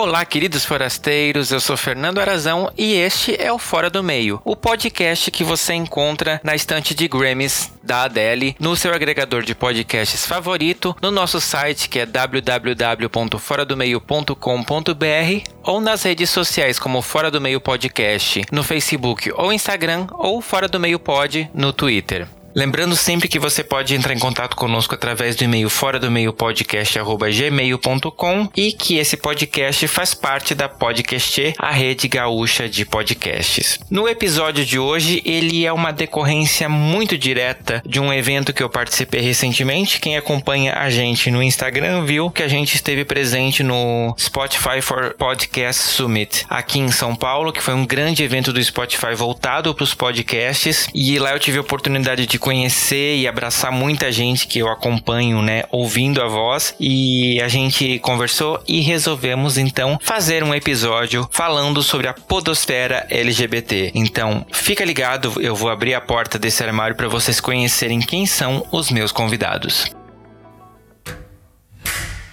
Olá, queridos forasteiros, eu sou Fernando Arazão e este é o Fora do Meio, o podcast que você encontra na estante de Grammys da Adele, no seu agregador de podcasts favorito, no nosso site que é www.foradomeio.com.br ou nas redes sociais como Fora do Meio Podcast no Facebook ou Instagram ou Fora do Meio Pod no Twitter. Lembrando sempre que você pode entrar em contato conosco através do e-mail fora do meio podcast@gmail.com e que esse podcast faz parte da Podcast, a rede gaúcha de podcasts. No episódio de hoje, ele é uma decorrência muito direta de um evento que eu participei recentemente. Quem acompanha a gente no Instagram viu que a gente esteve presente no Spotify for Podcast Summit aqui em São Paulo, que foi um grande evento do Spotify voltado para os podcasts e lá eu tive a oportunidade de conhecer e abraçar muita gente que eu acompanho, né, ouvindo a voz e a gente conversou e resolvemos então fazer um episódio falando sobre a podosfera LGBT. Então, fica ligado, eu vou abrir a porta desse armário para vocês conhecerem quem são os meus convidados.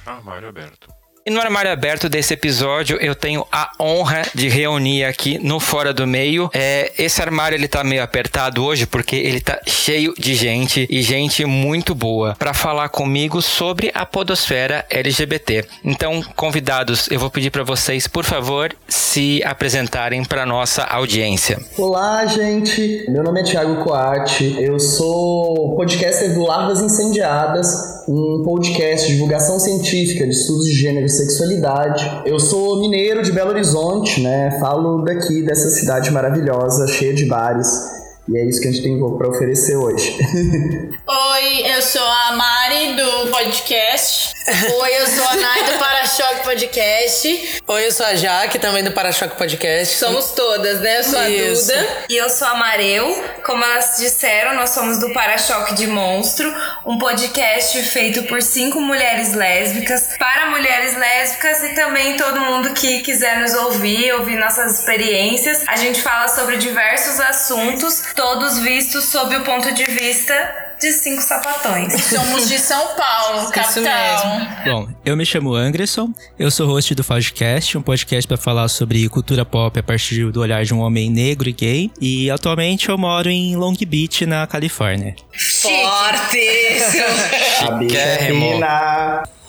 Armário aberto. E no armário aberto desse episódio, eu tenho a honra de reunir aqui no Fora do Meio. É, esse armário ele tá meio apertado hoje porque ele tá cheio de gente e gente muito boa para falar comigo sobre a podosfera LGBT. Então, convidados, eu vou pedir para vocês, por favor, se apresentarem para nossa audiência. Olá, gente. Meu nome é Thiago Coati. Eu sou podcaster do Larvas Incendiadas, um podcast de divulgação científica de estudos de gênero sexualidade. Eu sou mineiro de Belo Horizonte, né? Falo daqui dessa cidade maravilhosa, cheia de bares. E é isso que a gente tem para oferecer hoje. Oi, eu sou a Mari do podcast. Oi, eu sou a Nai do Para-Choque Podcast. Oi, eu sou a Jaque, também do Para-Choque Podcast. Somos todas, né? Eu sou Isso. a Duda. E eu sou a Mareu. Como elas disseram, nós somos do Para-Choque de Monstro, um podcast feito por cinco mulheres lésbicas, para mulheres lésbicas e também todo mundo que quiser nos ouvir, ouvir nossas experiências. A gente fala sobre diversos assuntos, todos vistos sob o ponto de vista de cinco sapatões. Somos de São Paulo, capital. Bom, eu me chamo Anderson, eu sou host do Fodcast, um podcast para falar sobre cultura pop a partir do olhar de um homem negro e gay. E atualmente eu moro em Long Beach, na Califórnia. Bicha é Chiquérrimo.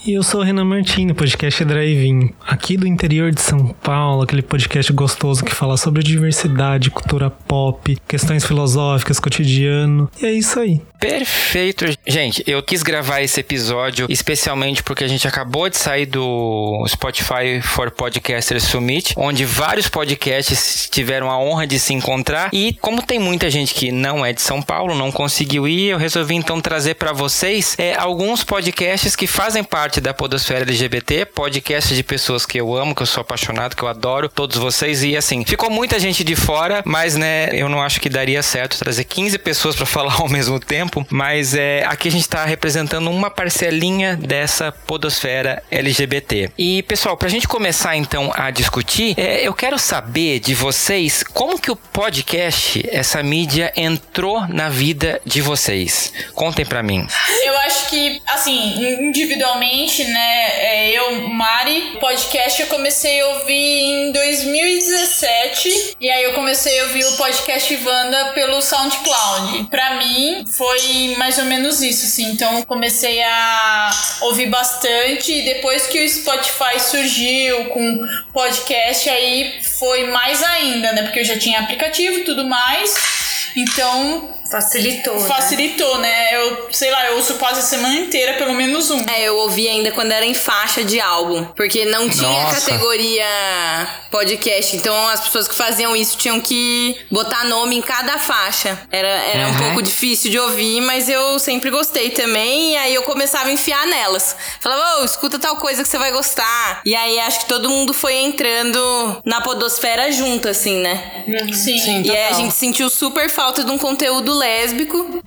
E eu sou o Renan Martini, podcast Drive-In, aqui do interior de São Paulo, aquele podcast gostoso que fala sobre diversidade, cultura pop, questões filosóficas, cotidiano. E é isso aí. Perfeito. Gente, eu quis gravar esse episódio especialmente porque a gente acabou de sair do Spotify for Podcasters Summit, onde vários podcasts tiveram a honra de se encontrar. E como tem muita gente que não é de São Paulo, não conseguiu ir, eu resolvi então trazer para vocês é, alguns podcasts que fazem parte da podosfera LGBT, podcasts de pessoas que eu amo, que eu sou apaixonado, que eu adoro, todos vocês. E assim, ficou muita gente de fora, mas né, eu não acho que daria certo trazer 15 pessoas para falar ao mesmo tempo. Mas é, aqui a gente está representando uma parcelinha dessa podosfera LGBT. E pessoal, para a gente começar então a discutir, é, eu quero saber de vocês como que o podcast, essa mídia, entrou na vida de vocês. Contem para mim. Eu acho que, assim, individualmente, né, é, eu, Mari, podcast eu comecei a ouvir em 2017. E aí eu comecei a ouvir o podcast Wanda pelo SoundCloud. Pra mim, foi mais ou menos isso, assim. Então comecei a ouvir bastante. E depois que o Spotify surgiu com podcast, aí foi mais ainda, né? Porque eu já tinha aplicativo e tudo mais. Então, Facilitou. né? facilitou, né? Eu, sei lá, eu ouço quase a semana inteira, pelo menos um. É, eu ouvi ainda quando era em faixa de álbum. Porque não tinha Nossa. categoria podcast. Então as pessoas que faziam isso tinham que botar nome em cada faixa. Era, era um Uhum. pouco difícil de ouvir, mas eu sempre gostei também. E aí eu começava a enfiar nelas. Falava, ô, escuta tal coisa que você vai gostar. E aí acho que todo mundo foi entrando na podosfera junto, assim, né? Sim. E aí a gente sentiu super falta de um conteúdo lésbico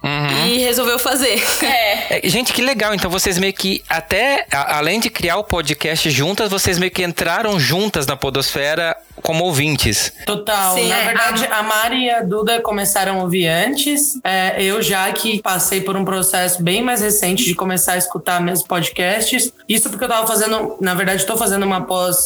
e resolveu fazer. É. É, gente, que legal. Então vocês meio que, até a- além de criar o podcast juntas, vocês meio que entraram juntas na Podosfera como ouvintes. Total. Sim, Na é, verdade, a Mari e a Duda começaram a ouvir antes. É, eu já que passei por um processo bem mais recente de começar a escutar meus podcasts. Isso porque eu tava fazendo, na verdade, estou fazendo uma pós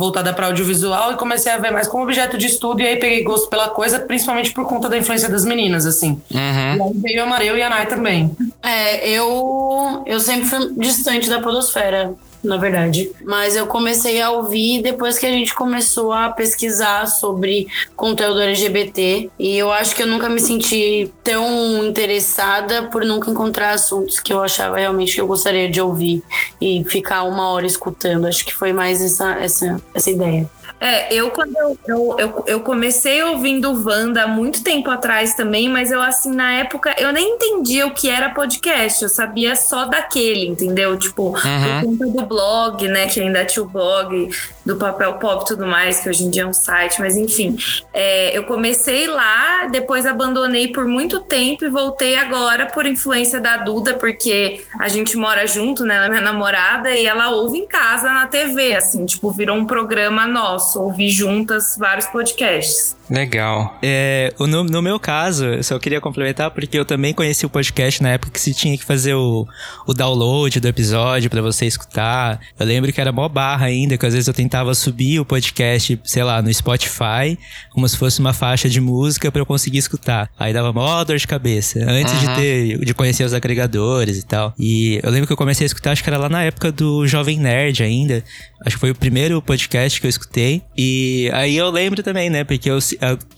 voltada para audiovisual e comecei a ver mais como objeto de estudo e aí peguei gosto pela coisa, principalmente por conta da influência das meninas, assim. Uhum. E aí veio a Mareu e a Nai também. É, eu, eu sempre fui distante da podosfera, na verdade. Mas eu comecei a ouvir depois que a gente começou a pesquisar sobre conteúdo LGBT. E eu acho que eu nunca me senti tão interessada por nunca encontrar assuntos que eu achava realmente que eu gostaria de ouvir e ficar uma hora escutando. Acho que foi mais essa, essa, essa ideia. É, eu quando eu, eu, eu, comecei ouvindo Wanda há muito tempo atrás também, mas eu assim, na época, eu nem entendia o que era podcast, eu sabia só daquele, entendeu? Tipo, por conta do blog, né, que ainda tinha o blog do Papel Pop e tudo mais, que hoje em dia é um site, mas enfim. É, eu comecei lá, depois abandonei por muito tempo e voltei agora por influência da Duda, porque a gente mora junto, né, ela é minha namorada, e ela ouve em casa na TV, assim, tipo, virou um programa nosso, ouvir juntas vários podcasts. Legal. É, no, no meu caso, eu só queria complementar porque eu também conheci o podcast na época que se tinha que fazer o, o download do episódio pra você escutar. Eu lembro que era mó barra ainda, que às vezes eu tentava subir o podcast, sei lá, no Spotify, como se fosse uma faixa de música pra eu conseguir escutar. Aí dava mó dor de cabeça, antes de ter, de conhecer os agregadores e tal. E eu lembro que eu comecei a escutar, acho que era lá na época do Jovem Nerd ainda. Acho que foi o primeiro podcast que eu escutei. E aí eu lembro também, né? Porque eu,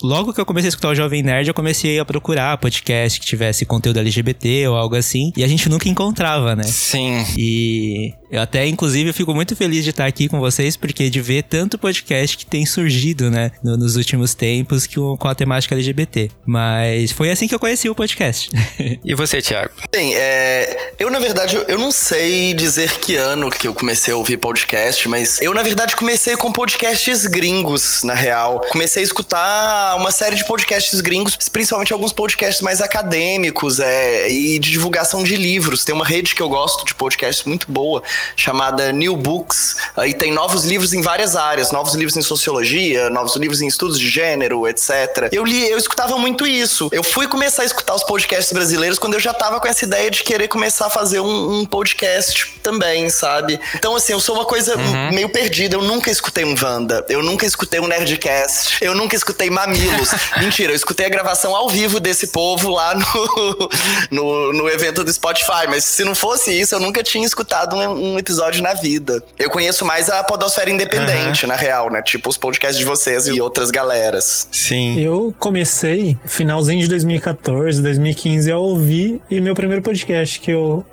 logo que eu comecei a escutar o Jovem Nerd, eu comecei a procurar podcast que tivesse conteúdo LGBT ou algo assim. E a gente nunca encontrava, né? Sim. E eu até, inclusive, eu fico muito feliz de estar aqui com vocês, porque de ver tanto podcast que tem surgido, né, no- nos últimos tempos que com a temática LGBT. Mas foi assim que eu conheci o podcast. E você, Thiago? Bem, é, eu na verdade eu não sei dizer que ano que eu comecei a ouvir podcast, mas eu na verdade comecei com podcasts gringos, na real. Comecei a escutar uma série de podcasts gringos, principalmente alguns podcasts mais acadêmicos é, e de divulgação de livros. Tem uma rede que eu gosto de podcasts muito boa, chamada New Books, e tem novos livros em várias áreas, novos livros em sociologia, novos livros em estudos de gênero, etc. Eu li, eu escutava muito isso. Eu fui começar a escutar os podcasts brasileiros quando eu já tava com essa ideia de querer começar a fazer um, um podcast também, sabe? Então, assim, eu sou uma coisa meio perdida. Eu nunca escutei um Wanda, eu nunca escutei um Nerdcast, eu nunca escutei Mamilos. Mentira, eu escutei a gravação ao vivo desse povo lá no, no, no evento do Spotify, mas se não fosse isso, eu nunca tinha escutado um, um episódio na vida. Eu conheço mais a Podosfera Independente, na real, né? Tipo os podcasts de vocês e outras galeras. Sim. Eu comecei finalzinho de 2014, 2015 a ouvir e meu primeiro podcast que eu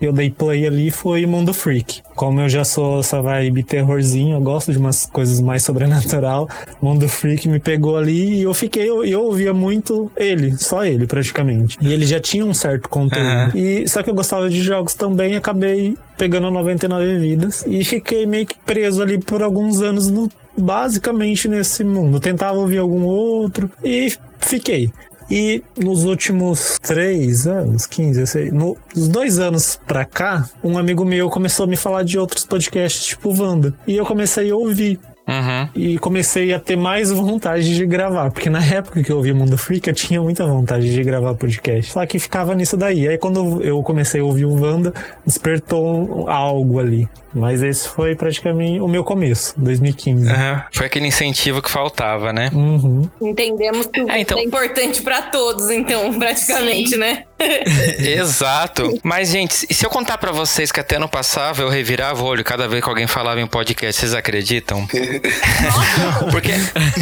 eu dei play ali foi Mundo Freak. Como eu já sou essa vibe terrorzinho, eu gosto de umas coisas mais sobrenatural. Mundo Freak me pegou ali e eu fiquei, eu, eu ouvia muito ele, só ele praticamente. E ele já tinha um certo conteúdo. Aham. E só que eu gostava de jogos também, acabei pegando 99 vidas e fiquei meio que preso ali por alguns anos no basicamente nesse mundo. Tentava ouvir algum outro e fiquei. E nos últimos três anos, 15, eu sei, no- nos dois anos pra cá, um amigo meu começou a me falar de outros podcasts tipo Wanda. E eu comecei a ouvir. Uhum. E comecei a ter mais vontade de gravar. Porque na época que eu ouvia Mundo Freak, eu tinha muita vontade de gravar podcast. Só que ficava nisso daí. Aí quando eu comecei a ouvir o Wanda, despertou algo ali. Mas esse foi praticamente o meu começo, 2015. Aham. Foi aquele incentivo que faltava, né? Uhum. Entendemos que o É, então- é importante pra todos, então, praticamente, né? Exato. Mas, gente, e se eu contar pra vocês que até ano passado eu revirava o olho cada vez que alguém falava em podcast, vocês acreditam? Porque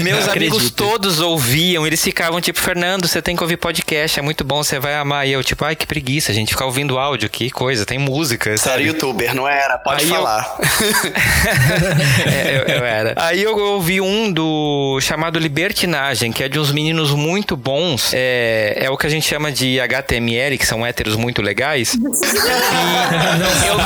meus amigos todos ouviam, eles ficavam tipo, Fernando, você tem que ouvir podcast, é muito bom, você vai amar. E eu, tipo, ai, que preguiça, gente, ficar ouvindo áudio, que coisa, tem música. Você era youtuber, não era? Pode Aí eu- falar. É, eu, eu era. Aí eu ouvi um do chamado Libertinagem, que é de uns meninos muito bons. É, é o que a gente chama de HTML que são héteros muito legais. e eu.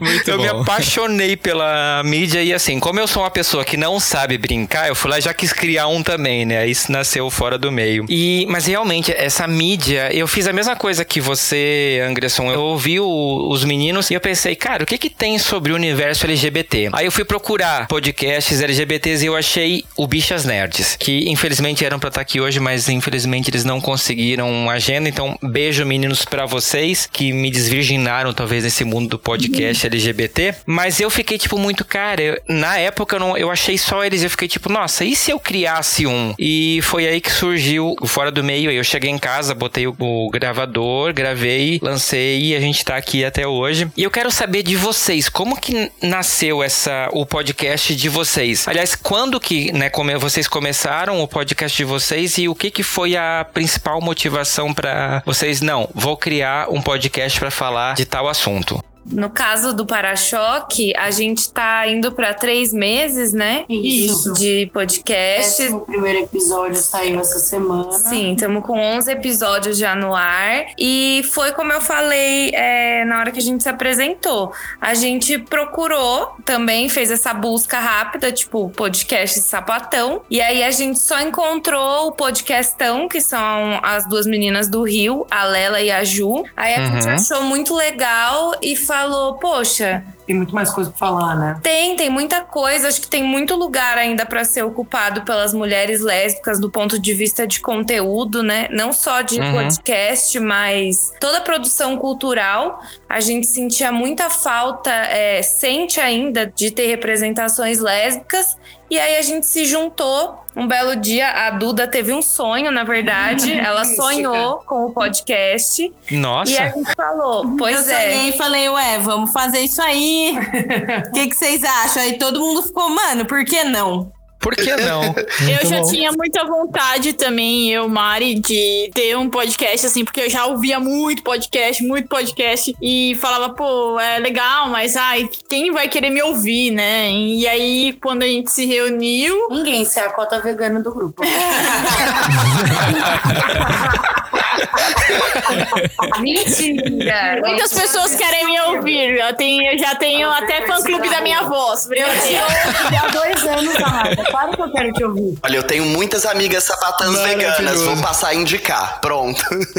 Muito eu me apaixonei pela mídia e assim, como eu sou uma pessoa que não sabe brincar, eu fui lá e já quis criar um também, né? Isso nasceu fora do meio. E, mas realmente, essa mídia, eu fiz a mesma coisa que você, Anderson. Eu ouvi o- os meninos e eu pensei, cara, o que que tem sobre o universo LGBT? Aí eu fui procurar podcasts LGBTs e eu achei o Bichas Nerds, que infelizmente eram pra estar aqui hoje, mas infelizmente eles não conseguiram agenda. Então, beijo, meninos, pra vocês que me desvirginaram, talvez, nesse mundo do podcast LGBT. Mas eu fiquei, tipo, muito, cara, eu- na época eu, não, eu achei só eles. Eu fiquei, tipo, nossa, e se eu criasse um? E foi aí que surgiu o Fora do Meio. Aí eu cheguei em casa, botei o, o gravador, gravei, lancei e a gente tá aqui até hoje. E eu quero saber de vocês, como que nasceu essa o podcast de vocês? Aliás, quando que, né, vocês começaram o podcast de vocês e o que que foi a principal motivação pra vocês não, vou criar um podcast pra falar de tal assunto? No caso do para-choque, a gente tá indo pra três meses, né? Isso. De podcast. O primeiro episódio saiu essa semana. Sim, estamos com 11 episódios já no ar. E foi como eu falei é, na hora que a gente se apresentou. A gente procurou também, fez essa busca rápida, tipo, podcast sapatão. E aí a gente só encontrou o podcastão, que são as duas meninas do Rio, a Lela e a Ju. Aí a gente Uhum. achou muito legal e falou, poxa, Tem muito mais coisa pra falar, né? tem, tem muita coisa. Acho que tem muito lugar ainda para ser ocupado pelas mulheres lésbicas do ponto de vista de conteúdo, né? Não só de Uhum. podcast, mas toda a produção cultural. A gente sentia muita falta, é, sente ainda, de ter representações lésbicas. E aí a gente se juntou. Um belo dia, a Duda teve um sonho, na verdade. Ela sonhou com o podcast. Nossa. E a gente falou, pois eu é. sonhei e falei, ué, vamos fazer isso aí. O que, que vocês acham? Aí todo mundo ficou, mano, por que não? Por que não? Eu já bom. tinha muita vontade também, eu, Mari, de ter um podcast, assim, porque eu já ouvia muito podcast, muito podcast, e falava, pô, é legal, mas ai, quem vai querer me ouvir, né? E aí, quando a gente se reuniu, Ninguém, você é a cota vegana do grupo. Mentira! muitas pessoas querem me ouvir. Eu, tenho, eu já tenho até fã-clube da minha voz. Eu te já há dois anos, Amada. Claro que eu quero te ouvir. Olha, eu tenho muitas amigas sapatãs veganas, vou passar a indicar. Pronto. Por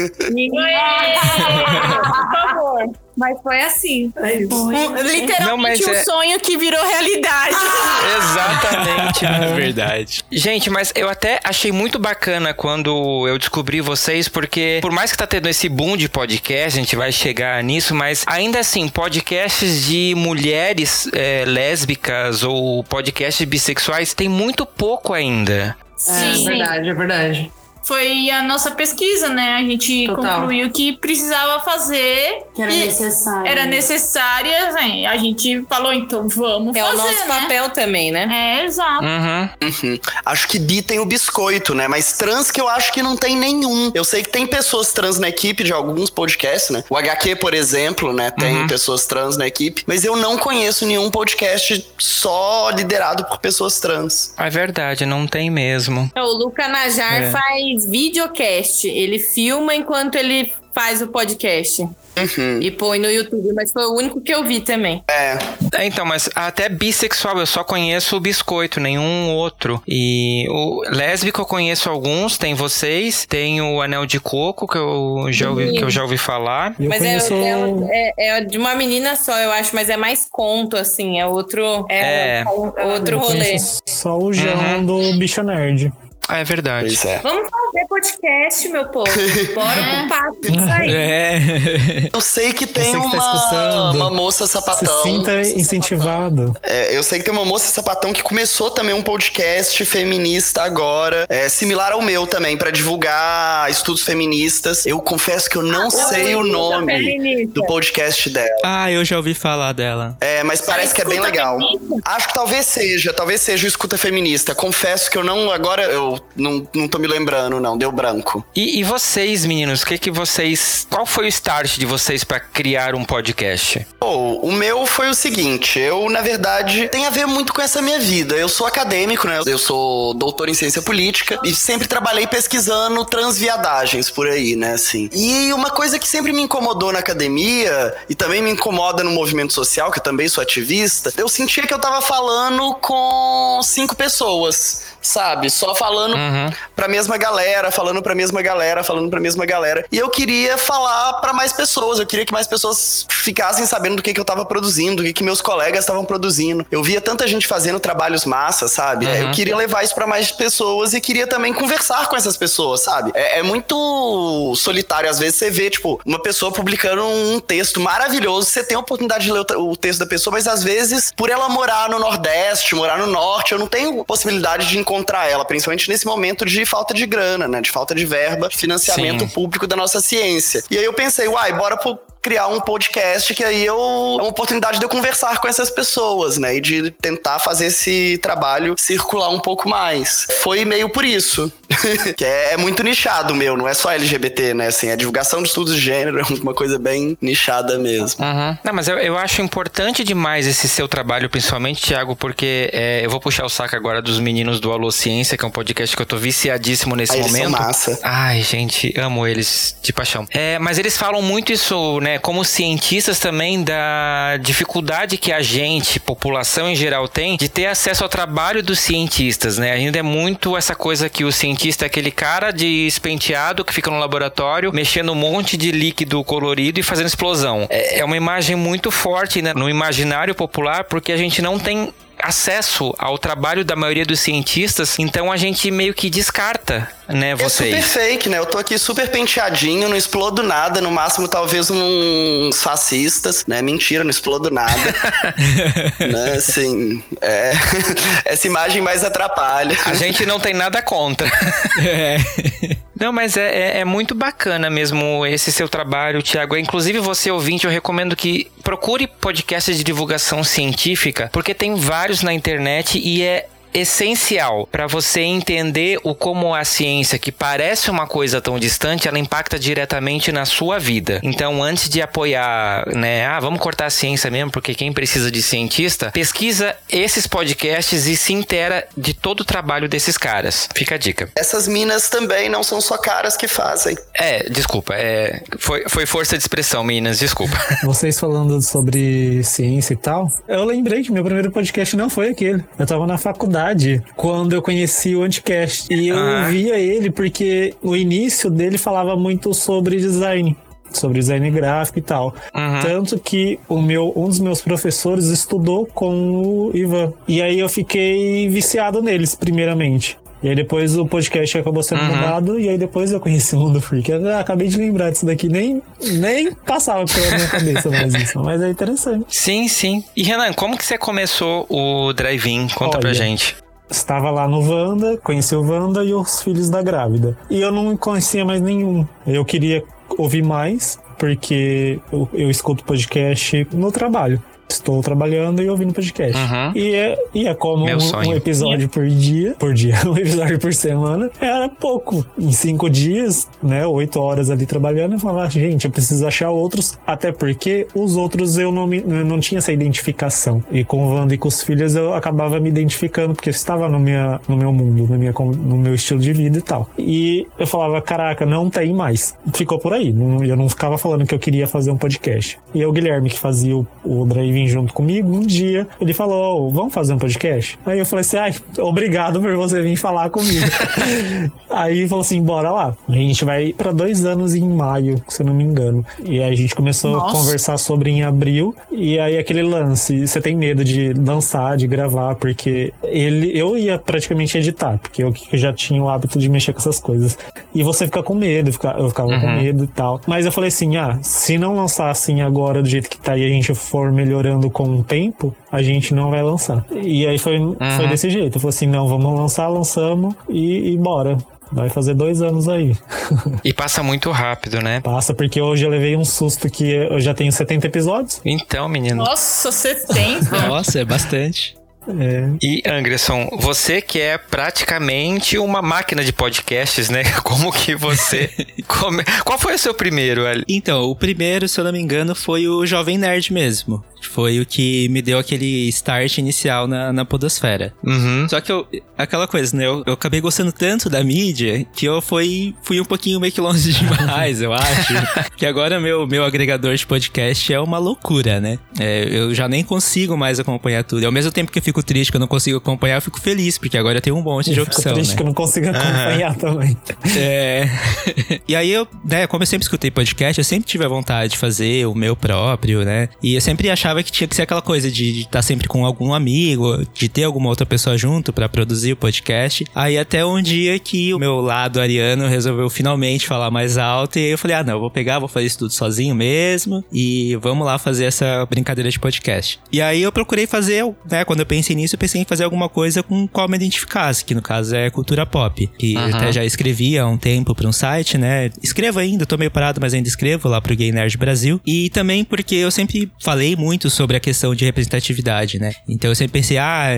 favor. Mas foi assim. Literalmente Não, mas um é- sonho que virou realidade. Exatamente. É verdade. Gente, mas eu até achei muito bacana quando eu descobri vocês, porque por mais que tá tendo esse boom de podcast, a gente vai chegar nisso, mas ainda assim, podcasts de mulheres é, lésbicas ou podcasts bissexuais tem muito pouco ainda. É verdade, é verdade. Foi a nossa pesquisa, né? A gente Total. concluiu que precisava fazer. Que era necessário. Era necessária, assim, a gente falou, então vamos É fazer, o nosso né? papel também, né? É, exato. Uhum. Uhum. Acho que bi tem o biscoito, né? Mas trans que eu acho que não tem nenhum. Eu sei que tem pessoas trans na equipe de alguns podcasts, né? O HQ, por exemplo, né? Tem Uhum. pessoas trans na equipe. Mas eu não conheço nenhum podcast só liderado por pessoas trans. É verdade, não tem mesmo. O Luca Najar É. faz videocast. Ele filma enquanto ele faz o podcast. Uhum. E põe no YouTube, mas foi o único que eu vi também. É. É, então, mas até bissexual eu só conheço o biscoito, nenhum outro. E o lésbico eu conheço alguns, tem vocês, tem o anel de coco que eu já ouvi, que eu já ouvi falar. Eu mas é, conheço... é, é- é de uma menina só, eu acho, mas é mais conto, assim. É outro. É. Outro eu rolê. só o João Uhum. do Bicho Nerd. Ah, é verdade. Pois é. Vamos fazer podcast, meu povo. Bora pro papo disso aí. É. Eu sei que tem Você que tá uma, escutando. uma moça Se sapatão. sinta incentivado. É, eu sei que tem uma moça sapatão que começou também um podcast feminista agora, é, similar ao meu também, pra divulgar estudos feministas. Eu confesso que eu não sei o nome feminista. do podcast dela. Ah, eu já ouvi falar dela. É, mas parece que é bem legal. Acho que talvez seja, talvez seja o Escuta Feminista. Confesso que eu não. Agora eu não, não tô me lembrando, não. Deu branco. E, e vocês, meninos, o que que vocês. Qual foi o start de vocês pra criar um podcast? Pô, o meu foi o seguinte, eu, na verdade, tem a ver muito com essa minha vida. Eu sou acadêmico, né? Eu sou doutor em ciência política e sempre trabalhei pesquisando transviadagens por aí, né, assim. E uma coisa que sempre me incomodou na academia e também me incomoda no movimento social, que eu também sou ativista, eu sentia que eu tava falando com cinco pessoas sabe? Só falando Uhum. pra mesma galera, falando pra mesma galera, falando pra mesma galera. E eu queria falar pra mais pessoas, eu queria que mais pessoas ficassem sabendo do que, que eu tava produzindo, do que, que meus colegas estavam produzindo. Eu via tanta gente fazendo trabalhos massa, sabe? Uhum. Eu queria levar isso pra mais pessoas e queria também conversar com essas pessoas, sabe? É, é muito solitário, às vezes você vê, tipo, uma pessoa publicando um texto maravilhoso, você tem a oportunidade de ler o o texto da pessoa, mas às vezes, por ela morar no Nordeste, morar no Norte, eu não tenho possibilidade de encontrar ela, principalmente nesse momento de falta de grana, né? De falta de verba, financiamento Sim. público da nossa ciência. E aí eu pensei, uai, bora pro criar um podcast que aí eu é uma oportunidade de eu conversar com essas pessoas, né? E de tentar fazer esse trabalho circular um pouco mais. Foi meio por isso. que é, é muito nichado meu, não é só LGBT, né? Assim, a divulgação de estudos de gênero é uma coisa bem nichada mesmo. Uhum. Não, mas eu, eu acho importante demais esse seu trabalho, principalmente, Thiago, porque é, eu vou puxar o saco agora dos meninos do Alô Ciência, que é um podcast que eu tô viciadíssimo nesse Aí eles são momento. massa. Ai, gente, amo eles de paixão. É, mas eles falam muito isso, né, como cientistas também, da dificuldade que a gente, população em geral, tem de ter acesso ao trabalho dos cientistas, né? Ainda é muito essa coisa que o cientista é aquele cara de espenteado que fica no laboratório mexendo um monte de líquido colorido e fazendo explosão. É, é uma imagem muito forte né, no imaginário popular porque a gente não tem acesso ao trabalho da maioria dos cientistas, então a gente meio que descarta, né, É super vocês. fake, né? Eu tô aqui super penteadinho, não explodo nada, no máximo talvez uns fascistas, né? Mentira, não explodo nada. né? Assim, é... essa imagem mais atrapalha. A gente não tem nada contra. É. Não, mas é, é, é muito bacana mesmo esse seu trabalho, Tiago. Inclusive, você ouvinte, eu recomendo que procure podcasts de divulgação científica, porque tem vários na internet e é essencial para você entender o como a ciência, que parece uma coisa tão distante, ela impacta diretamente na sua vida. Então, antes de apoiar, né, ah, vamos cortar a ciência mesmo, porque quem precisa de cientista, pesquisa esses podcasts e se intera de todo o trabalho desses caras. Fica a dica. Essas minas também não são só caras que fazem. É, desculpa, é, foi, foi força de expressão, meninas, desculpa. Vocês falando sobre ciência e tal, eu lembrei que meu primeiro podcast não foi aquele. Eu tava na faculdade quando eu conheci o Anticast. E eu Ah. via ele porque o início dele falava muito sobre design. Sobre design gráfico e tal. Uhum. Tanto que o meu, um dos meus professores estudou com o Ivan. E aí eu fiquei viciado neles, primeiramente. E aí depois o podcast acabou sendo Uhum. mudado, e aí depois eu conheci o Mundo Freak. Eu acabei de lembrar disso daqui, nem, nem passava pela minha cabeça mais isso. Mas é interessante. Sim, sim. E Renan, como que você começou o drive-in? Conta pra Olha, gente. Estava lá no Wanda, conheci o Wanda e os filhos da grávida. E eu não conhecia mais nenhum. Eu queria ouvir mais, porque eu, eu escuto podcast no trabalho. Estou trabalhando e ouvindo podcast. Uhum. E, é, e é como um, um episódio por dia, por dia, um episódio por semana, era pouco. Em cinco dias, né, oito horas ali trabalhando, eu falava, gente, eu preciso achar outros, até porque os outros eu não, me, eu não tinha essa identificação. E com o Wanda e com os filhos eu acabava me identificando, porque eu estava no, minha, no meu mundo, na minha, no meu estilo de vida e tal. E eu falava, caraca, não tem mais. Ficou por aí. Eu não ficava falando que eu queria fazer um podcast. E aí o Guilherme, que fazia o, o drive-in junto comigo, um dia, ele falou, "Ô, vamos fazer um podcast? Aí eu falei assim, ai, obrigado por você vir falar comigo. aí ele falou assim, bora lá. A gente vai pra dois anos em maio, se eu não me engano. E aí a gente começou a Nossa. conversar sobre em abril. E aí aquele lance, você tem medo de lançar, de gravar, porque ele, eu ia praticamente editar, porque eu que já tinha o hábito de mexer com essas coisas. E você fica com medo, fica- eu ficava com medo e tal. Mas eu falei assim, ah, se não lançar assim agora do jeito que tá e a gente for melhorando com o tempo, a gente não vai lançar. E aí foi, foi desse jeito. Eu falei assim, não, vamos lançar, lançamos e, e bora. Vai fazer dois anos aí. E passa muito rápido, né? Passa, porque hoje eu levei um susto que eu já tenho 70 episódios. Então, menino. Nossa, 70. Nossa, é bastante. É. E Anderson, você que é praticamente uma máquina de podcasts, né? Como que você. come... Qual foi o seu primeiro ali? Então, o primeiro, se eu não me engano, foi o Jovem Nerd mesmo. Foi o que me deu aquele start inicial na, na podosfera. Uhum. Só que eu, aquela coisa, né? Eu, eu acabei gostando tanto da mídia que eu fui, fui um pouquinho meio que longe demais, eu acho. que agora meu, meu agregador de podcast é uma loucura, né? É, eu já nem consigo mais acompanhar tudo. E ao mesmo tempo que eu fico triste que eu não consigo acompanhar, eu fico feliz, porque agora eu tenho um monte de Eu fico opção, triste né? que eu não consigo acompanhar também. É. e aí eu, né, como eu sempre escutei podcast, eu sempre tive a vontade de fazer o meu próprio, né? E eu sempre achava que tinha que ser aquela coisa de estar sempre com algum amigo, de ter alguma outra pessoa junto pra produzir o podcast. Aí até um dia que o meu lado ariano resolveu finalmente falar mais alto e aí eu falei: "Ah, não, eu vou pegar, vou fazer isso tudo sozinho mesmo e vamos lá fazer essa brincadeira de podcast". E aí eu procurei fazer, né, quando eu pensei nisso, eu pensei em fazer alguma coisa com qual me identificasse, que no caso é cultura pop. Que eu Aham. até já escrevi há um tempo pra um site, né? Escrevo ainda, tô meio parado, mas ainda escrevo lá pro Gay Nerd Brasil. E também porque eu sempre falei muito sobre a questão de representatividade, né? Então eu sempre pensei, ah,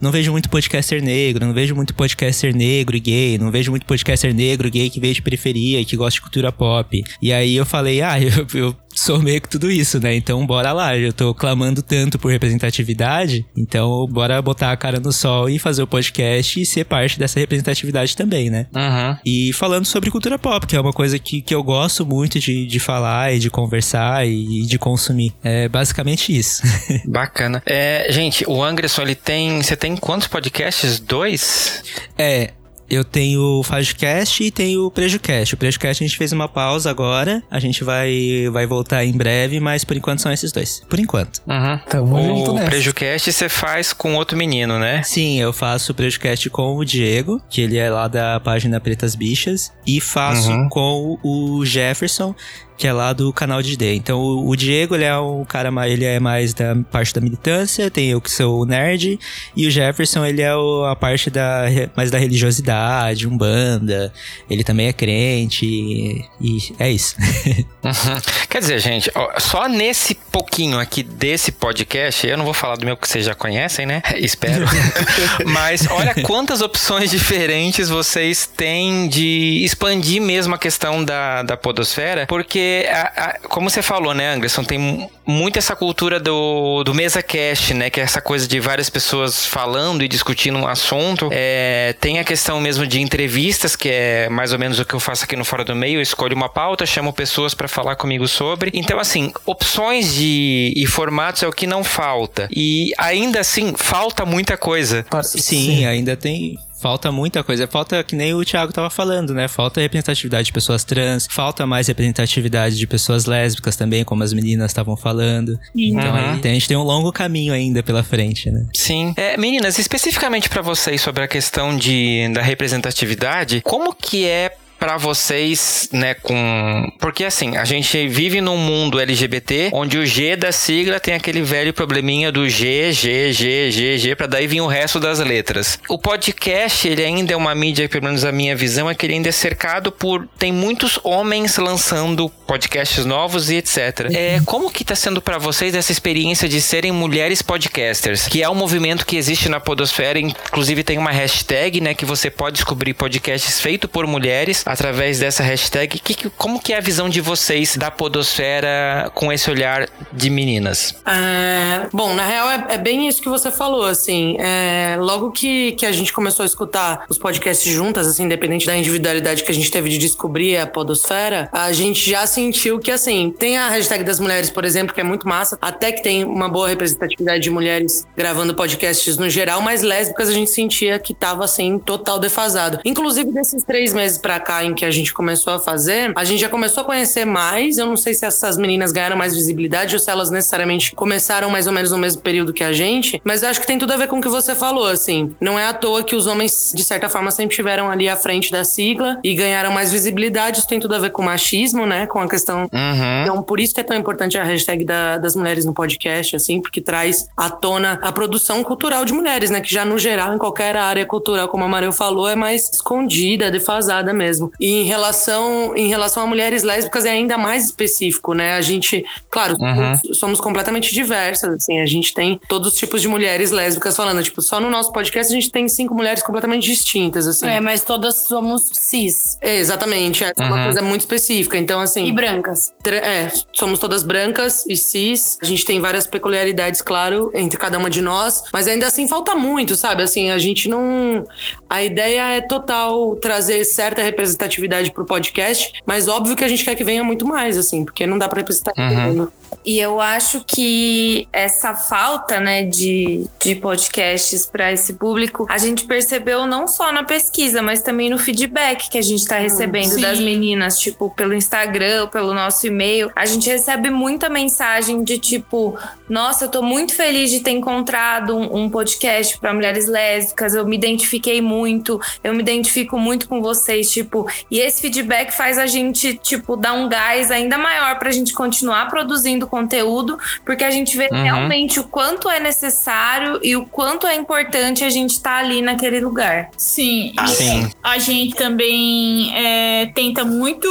não vejo muito podcaster negro, não vejo muito podcaster negro e gay, não vejo muito podcaster negro e gay que veio de periferia e que gosta de cultura pop. E aí eu falei, ah, eu, eu sou meio que tudo isso, né? Então bora lá, eu tô clamando tanto por representatividade, então bora botar a cara no sol e fazer o podcast e ser parte dessa representatividade também, né? Uhum. E falando sobre cultura pop, que é uma coisa que, que eu gosto muito de, de falar e de conversar e de consumir. É basicamente isso. Bacana. É, gente, o Anderson, ele tem. Você tem quantos podcasts? Dois? É. Eu tenho o Fagecast e tenho o PrejuCast. O PrejuCast a gente fez uma pausa agora. A gente vai, vai voltar em breve, mas por enquanto são esses dois. Por enquanto. Uhum. Tamo junto o nessa. PrejuCast você faz com outro menino, né? Sim, eu faço o PrejuCast com o Diego, que ele é lá da página Pretas Bichas. E faço Uhum. com o Jefferson, que é lá do canal de D. Então o Diego, ele é um cara mais, ele é mais da parte da militância, tem eu que sou o nerd, e o Jefferson, ele é o- a parte da mais da religiosidade, umbanda. Ele também é crente e, e é isso. Uhum. Quer dizer, gente, ó, só nesse pouquinho aqui desse podcast, eu não vou falar do meu que vocês já conhecem, né? Espero. Mas olha quantas opções diferentes vocês têm de expandir mesmo a questão da, da podosfera, porque, a- a- como você falou, né, Anderson, tem mu- muito essa cultura do, do mesa cast, né? Que é essa coisa de várias pessoas falando e discutindo um assunto. É, tem a questão mesmo de entrevistas, que é mais ou menos o que eu faço aqui no Fora do Meio. Eu escolho uma pauta, chamo pessoas para falar comigo sobre. Então, assim, opções de e formatos é o que não falta. E ainda assim, falta muita coisa. Sim, ainda tem. Falta muita coisa. Falta, que nem o Thiago tava falando, né? Falta representatividade de pessoas trans, falta mais representatividade de pessoas lésbicas também, como as meninas estavam falando. Então Uhum. aí a gente tem um longo caminho ainda pela frente, né? Sim. É, meninas, especificamente para vocês sobre a questão de, da representatividade, como que é pra vocês, né, com... Porque, assim, a gente vive num mundo LGBT, onde o G da sigla tem aquele velho probleminha do G, G, G, G, G, pra daí vir o resto das letras. O podcast, ele ainda é uma mídia, pelo menos a minha visão, é que ele ainda é cercado por... Tem muitos homens lançando podcasts novos e etc. É, como que tá sendo pra vocês essa experiência de serem mulheres podcasters? Que é um movimento que existe na podosfera, inclusive tem uma hashtag, né, que você pode descobrir podcasts feitos por mulheres através dessa hashtag. Que, como que é a visão de vocês da podosfera com esse olhar de meninas? É, bom, na real é, é bem isso que você falou, assim. é, logo que, que a gente começou a escutar os podcasts juntas, assim, independente da individualidade que a gente teve de descobrir a podosfera, a gente já sentiu que, assim, tem a hashtag das mulheres, por exemplo, que é muito massa, até que tem uma boa representatividade de mulheres gravando podcasts no geral, mas lésbicas a gente sentia que tava, assim, total defasado. Inclusive, desses três meses pra cá em que a gente começou a fazer, a gente já começou a conhecer mais. Eu não sei se essas meninas ganharam mais visibilidade ou se elas necessariamente começaram mais ou menos no mesmo período que a gente, mas eu acho que tem tudo a ver com o que você falou, assim. Não é à toa que os homens, de certa forma, sempre estiveram ali à frente da sigla e ganharam mais visibilidade. Isso tem tudo a ver com machismo, né? Com a questão Uhum. então, por isso que é tão importante a hashtag da- das mulheres no podcast, assim, porque traz à tona a produção cultural de mulheres, né? Que já, no geral, em qualquer área cultural, como a Mariel falou, é mais escondida, defasada mesmo. E em relação, em relação a mulheres lésbicas é ainda mais específico, né? A gente, claro, Uhum. somos, completamente diversas, assim, a gente tem todos os tipos de mulheres lésbicas falando, tipo, só no nosso podcast a gente tem cinco mulheres completamente distintas, assim. É, mas todas somos cis. É, exatamente, é uma Uhum. coisa muito específica. Então, assim. E brancas. É, somos todas brancas e cis. A gente tem várias peculiaridades, claro, entre cada uma de nós, mas ainda assim falta muito, sabe? Assim, a gente não. A ideia é total trazer certa representatividade pro podcast, mas óbvio que a gente quer que venha muito mais, assim, porque não dá pra representar todo Uhum. mundo. E eu acho que essa falta, né, de, de podcasts para esse público, a gente percebeu não só na pesquisa, mas também no feedback que a gente tá recebendo sim. das meninas, tipo, pelo Instagram, pelo nosso e-mail. A gente recebe muita mensagem de tipo, nossa, eu tô muito feliz de ter encontrado um, um podcast para mulheres lésbicas, eu me identifiquei muito, eu me identifico muito com vocês, tipo, e esse feedback faz a gente, tipo, dar um gás ainda maior pra gente continuar produzindo conteúdo, porque a gente vê Uhum. realmente o quanto é necessário e o quanto é importante a gente estar ali naquele lugar. Sim, Ah, sim. a gente também é, tenta muito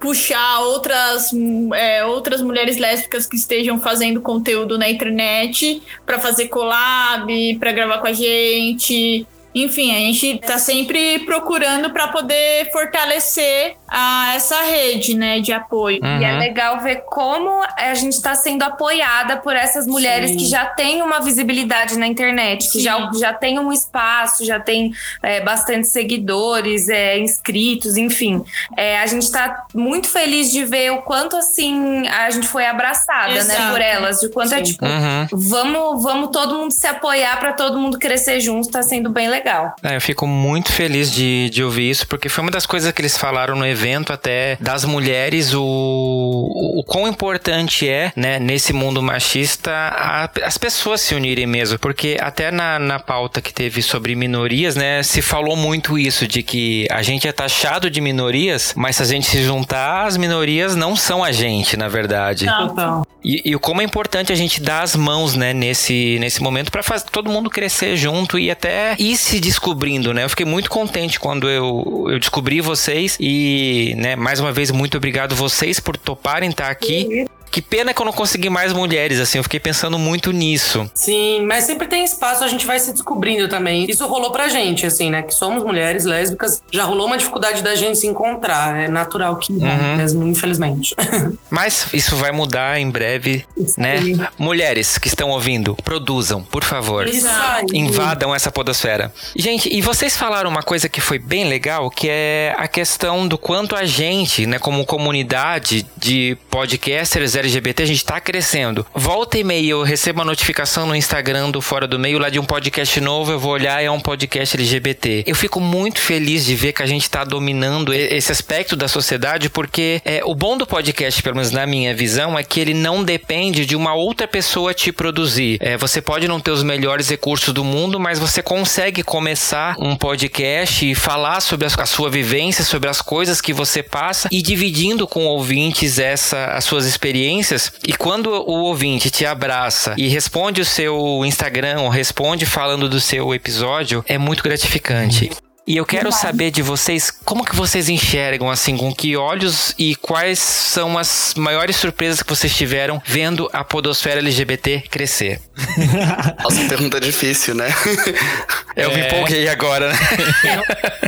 puxar outras, é, outras mulheres lésbicas que estejam fazendo conteúdo na internet para fazer collab, para gravar com a gente. Enfim, a gente tá sempre procurando para poder fortalecer a, essa rede, né, de apoio. Uhum. E é legal ver como a gente está sendo apoiada por essas mulheres Sim. que já têm uma visibilidade na internet, que Sim. já, já tem um espaço, já tem é, bastante seguidores, é, inscritos, enfim. É, a gente está muito feliz de ver o quanto assim a gente foi abraçada, né, por elas, de quanto é Sim. tipo, Uhum. vamos, vamos todo mundo se apoiar para todo mundo crescer junto, tá sendo bem legal. É, eu fico muito feliz de, de ouvir isso, porque foi uma das coisas que eles falaram no evento até das mulheres, o, o, o quão importante é, né, nesse mundo machista, a- as pessoas se unirem mesmo. Porque até na, na pauta que teve sobre minorias, né, se falou muito isso, de que a gente é taxado de minorias, mas se a gente se juntar, as minorias não são a gente, na verdade. Total. E, e o como é importante a gente dar as mãos, né, nesse, nesse momento para fazer todo mundo crescer junto e até ir se descobrindo, né? Eu fiquei muito contente quando eu, eu descobri vocês e, né, mais uma vez, muito obrigado vocês por toparem estar aqui. Que pena que eu não consegui mais mulheres, assim, eu fiquei pensando muito nisso. Sim, mas sempre tem espaço, a gente vai se descobrindo também. Isso rolou pra gente, assim, né? Que somos mulheres lésbicas, já rolou uma dificuldade da gente se encontrar. É natural que Uhum. mesmo, infelizmente. Mas isso vai mudar em breve, né? Sim. Mulheres que estão ouvindo, produzam, por favor. Isso aí. invadam essa podosfera. Gente, e vocês falaram uma coisa que foi bem legal, que é a questão do quanto a gente, né, como comunidade de podcasters LGBT, a gente tá crescendo. Volta e meia eu recebo uma notificação no Instagram do Fora do Meio lá de um podcast novo, eu vou olhar é um podcast LGBT. Eu fico muito feliz de ver que a gente tá dominando esse aspecto da sociedade, porque é, o bom do podcast, pelo menos na minha visão, é que ele não depende de uma outra pessoa te produzir. É, você pode não ter os melhores recursos do mundo, mas você consegue começar um podcast e falar sobre a sua vivência, sobre as coisas que você passa e dividindo com ouvintes essa, as suas experiências. E quando o ouvinte te abraça e responde o seu Instagram ou responde falando do seu episódio, é muito gratificante. E eu quero saber de vocês como que vocês enxergam, assim, com que olhos e quais são as maiores surpresas que vocês tiveram vendo a podosfera LGBT crescer. Nossa, pergunta difícil, né? Eu me É. empolguei agora, né?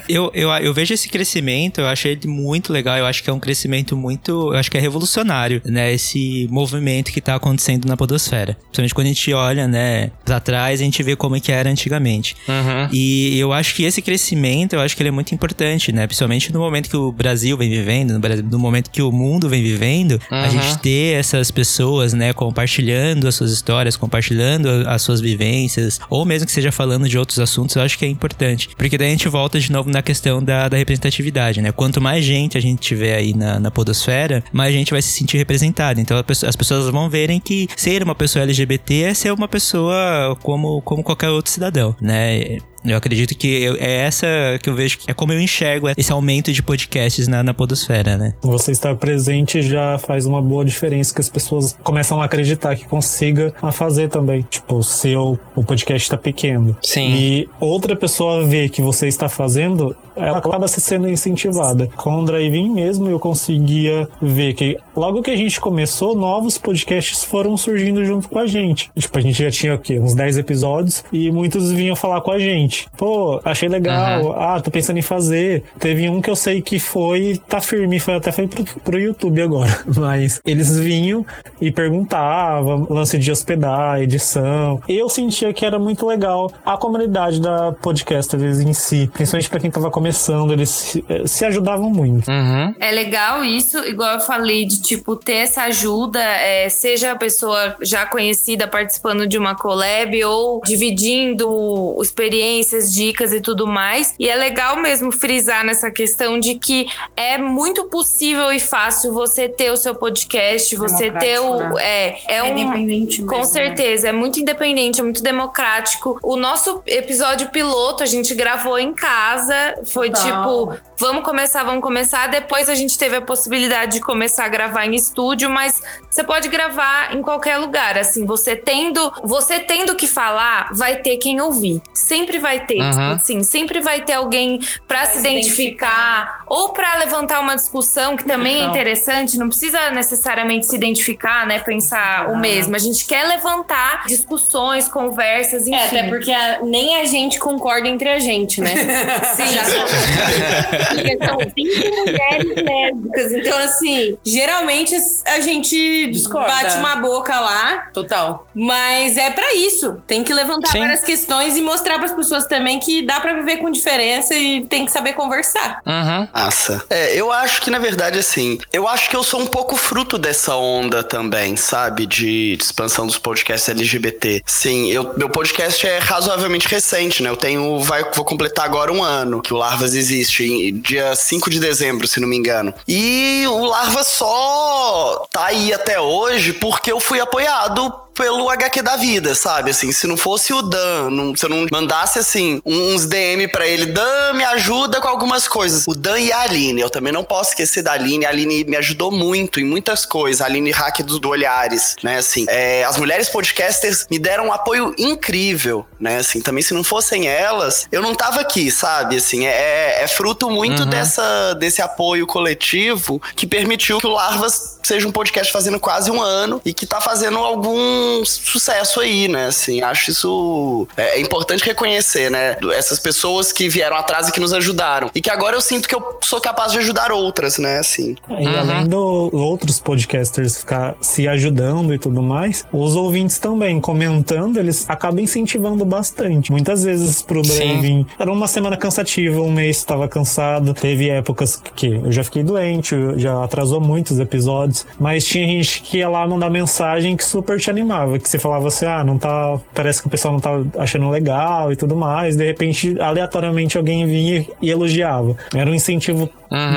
Eu, eu, eu vejo esse crescimento, eu achei ele muito legal, eu acho que é um crescimento muito, eu acho que é revolucionário, né, esse movimento que tá acontecendo na podosfera. Principalmente quando a gente olha, né, pra trás, a gente vê como é que era antigamente. Uhum. E eu acho que esse crescimento, eu acho que ele é muito importante, né, principalmente no momento que o Brasil vem vivendo, no, Brasil- no momento que o mundo vem vivendo, a Uhum. gente ter essas pessoas, né, compartilhando as suas histórias, compartilhando a- as suas vivências, ou mesmo que seja falando de outros assuntos, eu acho que é importante. Porque daí a gente volta de novo na questão da, da representatividade, né? Quanto mais gente a gente tiver aí na, na podosfera, mais gente vai se sentir representada. Então a pessoa- as pessoas vão verem que ser uma pessoa LGBT é ser uma pessoa como, como qualquer outro cidadão, né? Eu acredito que eu- é essa que eu vejo, que é como eu enxergo esse aumento de podcasts na, na podosfera, né? Você estar presente já faz uma boa diferença que as pessoas começam a acreditar que consiga a fazer também. Tipo, o seu o podcast está pequeno. Sim. E outra pessoa vê que você está fazendo, ela acaba se sendo incentivada. Com o Drive-In mesmo, eu conseguia ver que logo que a gente começou, novos podcasts foram surgindo junto com a gente. Tipo, a gente já tinha o quê? Uns 10 episódios e muitos vinham falar com a gente. Pô, achei legal. Ah, tô pensando em fazer. Teve um que eu sei que foi, tá firme, foi até foi pro, pro YouTube agora. Mas eles vinham e perguntavam, lance de hospedar, edição. Eu sentia que era muito legal a comunidade da podcasters em si, principalmente pra quem tava começando, eles se, eh, se ajudavam muito. Uhum. É legal isso, igual eu falei, de tipo, ter essa ajuda, é, seja a pessoa já conhecida participando de uma collab ou dividindo experiências, dicas e tudo mais. E é legal mesmo frisar nessa questão de que é muito possível e fácil você ter o seu podcast, você ter o. Democrático, É, é, É um. independente Com mesmo, né? certeza, é muito independente, é muito democrático. O nosso episódio piloto a gente gravou em casa, foi tipo, vamos começar, vamos começar. Depois a gente teve a possibilidade de começar a gravar em estúdio, mas você pode gravar em qualquer lugar. Assim, você tendo, você tendo que falar, vai ter quem ouvir. Sempre vai ter, Uhum. assim, sempre vai ter alguém pra se identificar ou pra levantar uma discussão que também é Total. interessante. Não precisa necessariamente se identificar, né? Pensar o mesmo. A gente quer levantar discussões, conversas, enfim. É, até porque a- nem a gente concorda entre a gente, né? Sim. Já porque são cinco mulheres lésbicas. Então, assim, geralmente a gente Discorda. bate uma boca lá, Total. mas é pra isso. Tem que levantar Sim. várias questões e mostrar pras pessoas também que dá pra viver com diferença e tem que saber conversar. Uhum. Massa. É, eu acho que, na verdade, assim, eu acho que eu sou um pouco fruto dessa onda também, sabe? De, de expansão dos podcasts LGBT. Sim, eu, meu podcast é razoavelmente recente, né? Eu tenho. Vai, vou completar agora um ano que o Larvas existe, dia 5 de dezembro, se não me engano. E o Larvas só tá aí até hoje porque eu fui apoiado pelo HQ da vida, sabe? Assim, se não fosse o Dan, não, se eu não mandasse assim uns DM pra ele, Dan, me ajuda com algumas coisas. O Dan e a Aline, eu também não posso esquecer da Aline. A Aline me ajudou muito em muitas coisas. A Aline Hack do, do Olhares, né? Assim, é, as mulheres podcasters me deram um apoio incrível, né? Assim, também se não fossem elas, eu não tava aqui, sabe? Assim, é, é fruto muito Uhum. dessa, desse apoio coletivo que permitiu que o Larvas seja um podcast fazendo quase um ano e que tá fazendo algum sucesso aí, né? Assim, acho isso é, é importante reconhecer, né? Essas pessoas que vieram atrás e que nos ajudaram. E que agora eu sinto que eu sou capaz de ajudar outras, né? Assim. E além do outros podcasters ficar se ajudando e tudo mais, os ouvintes também comentando, eles acabam incentivando bastante. Muitas vezes pro. Driving era uma semana cansativa, um mês estava cansado, teve épocas que eu já fiquei doente, já atrasou muitos episódios, mas tinha gente que ia lá mandar mensagem que super te animava, que você falava assim, ah, não tá, parece que o pessoal não tá achando legal e tudo mais, de repente, aleatoriamente alguém vinha e elogiava. Era um incentivo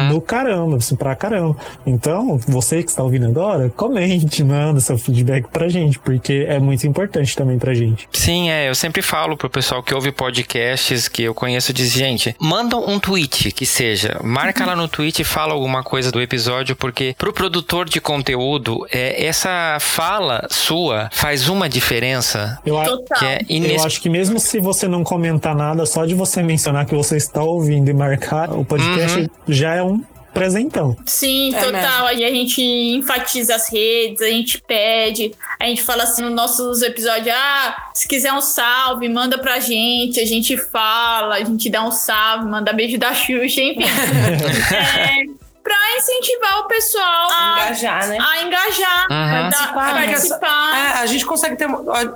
do caramba, assim, pra caramba. Então, você que está ouvindo agora, comente, manda seu feedback pra gente, porque é muito importante também pra gente. Sim, é, eu sempre falo pro pessoal que ouve podcasts que eu conheço, diz, gente, manda um tweet que seja, marca lá no tweet e fala alguma coisa do episódio, porque pro produtor de conteúdo, é, essa fala sua faz uma diferença Eu, a- que é eu inesperada. acho que mesmo se você não comentar nada, só de você mencionar que você está ouvindo e marcar o podcast já é um presentão. Sim, É total. E a gente enfatiza as redes, a gente pede, a gente fala assim nos nossos episódios: ah, se quiser um salve, manda pra gente, a gente fala, a gente dá um salve, manda beijo da Xuxa, enfim. é, pra incentivar o pessoal a Engajar, né? a engajar, Uhum. a, dar- a participar. É, a gente consegue ter.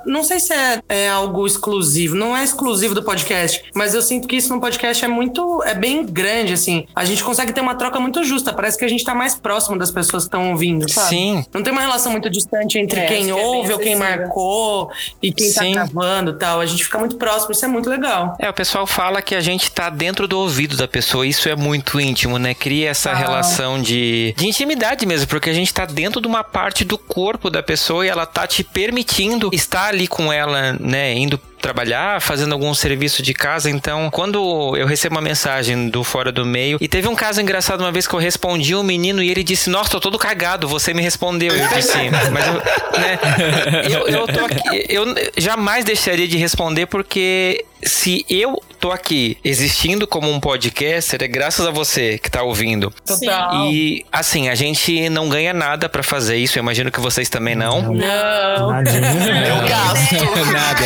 Não sei se é, é algo exclusivo, não é exclusivo do podcast, mas eu sinto que isso no podcast é muito. É bem grande, assim. A gente consegue ter uma troca muito justa. Parece que a gente tá mais próximo das pessoas que estão ouvindo, sabe? Sim. Não tem uma relação muito distante entre É, quem que é ouve ou quem marcou e quem Sim. tá gravando e tal. A gente fica muito próximo, isso é muito legal. É, o pessoal fala que a gente tá dentro do ouvido da pessoa, isso é muito íntimo, né? Cria essa relação de, de intimidade mesmo, porque a gente tá dentro de uma parte do corpo da pessoa e ela tá te permitindo estar ali com ela, né? Indo trabalhar, fazendo algum serviço de casa. Então, quando eu recebo uma mensagem do Fora do Meio, e teve um caso engraçado uma vez que eu respondi um menino e ele disse: Nossa, tô todo cagado, você me respondeu. Eu disse, mas eu, né, eu, eu tô aqui, eu jamais deixaria de responder porque se eu tô aqui existindo como um podcaster, é graças a você que tá ouvindo. Total. E assim, a gente não ganha nada pra fazer isso. Eu imagino que vocês também não. Não. Nadinha. Eu gasto. Nada.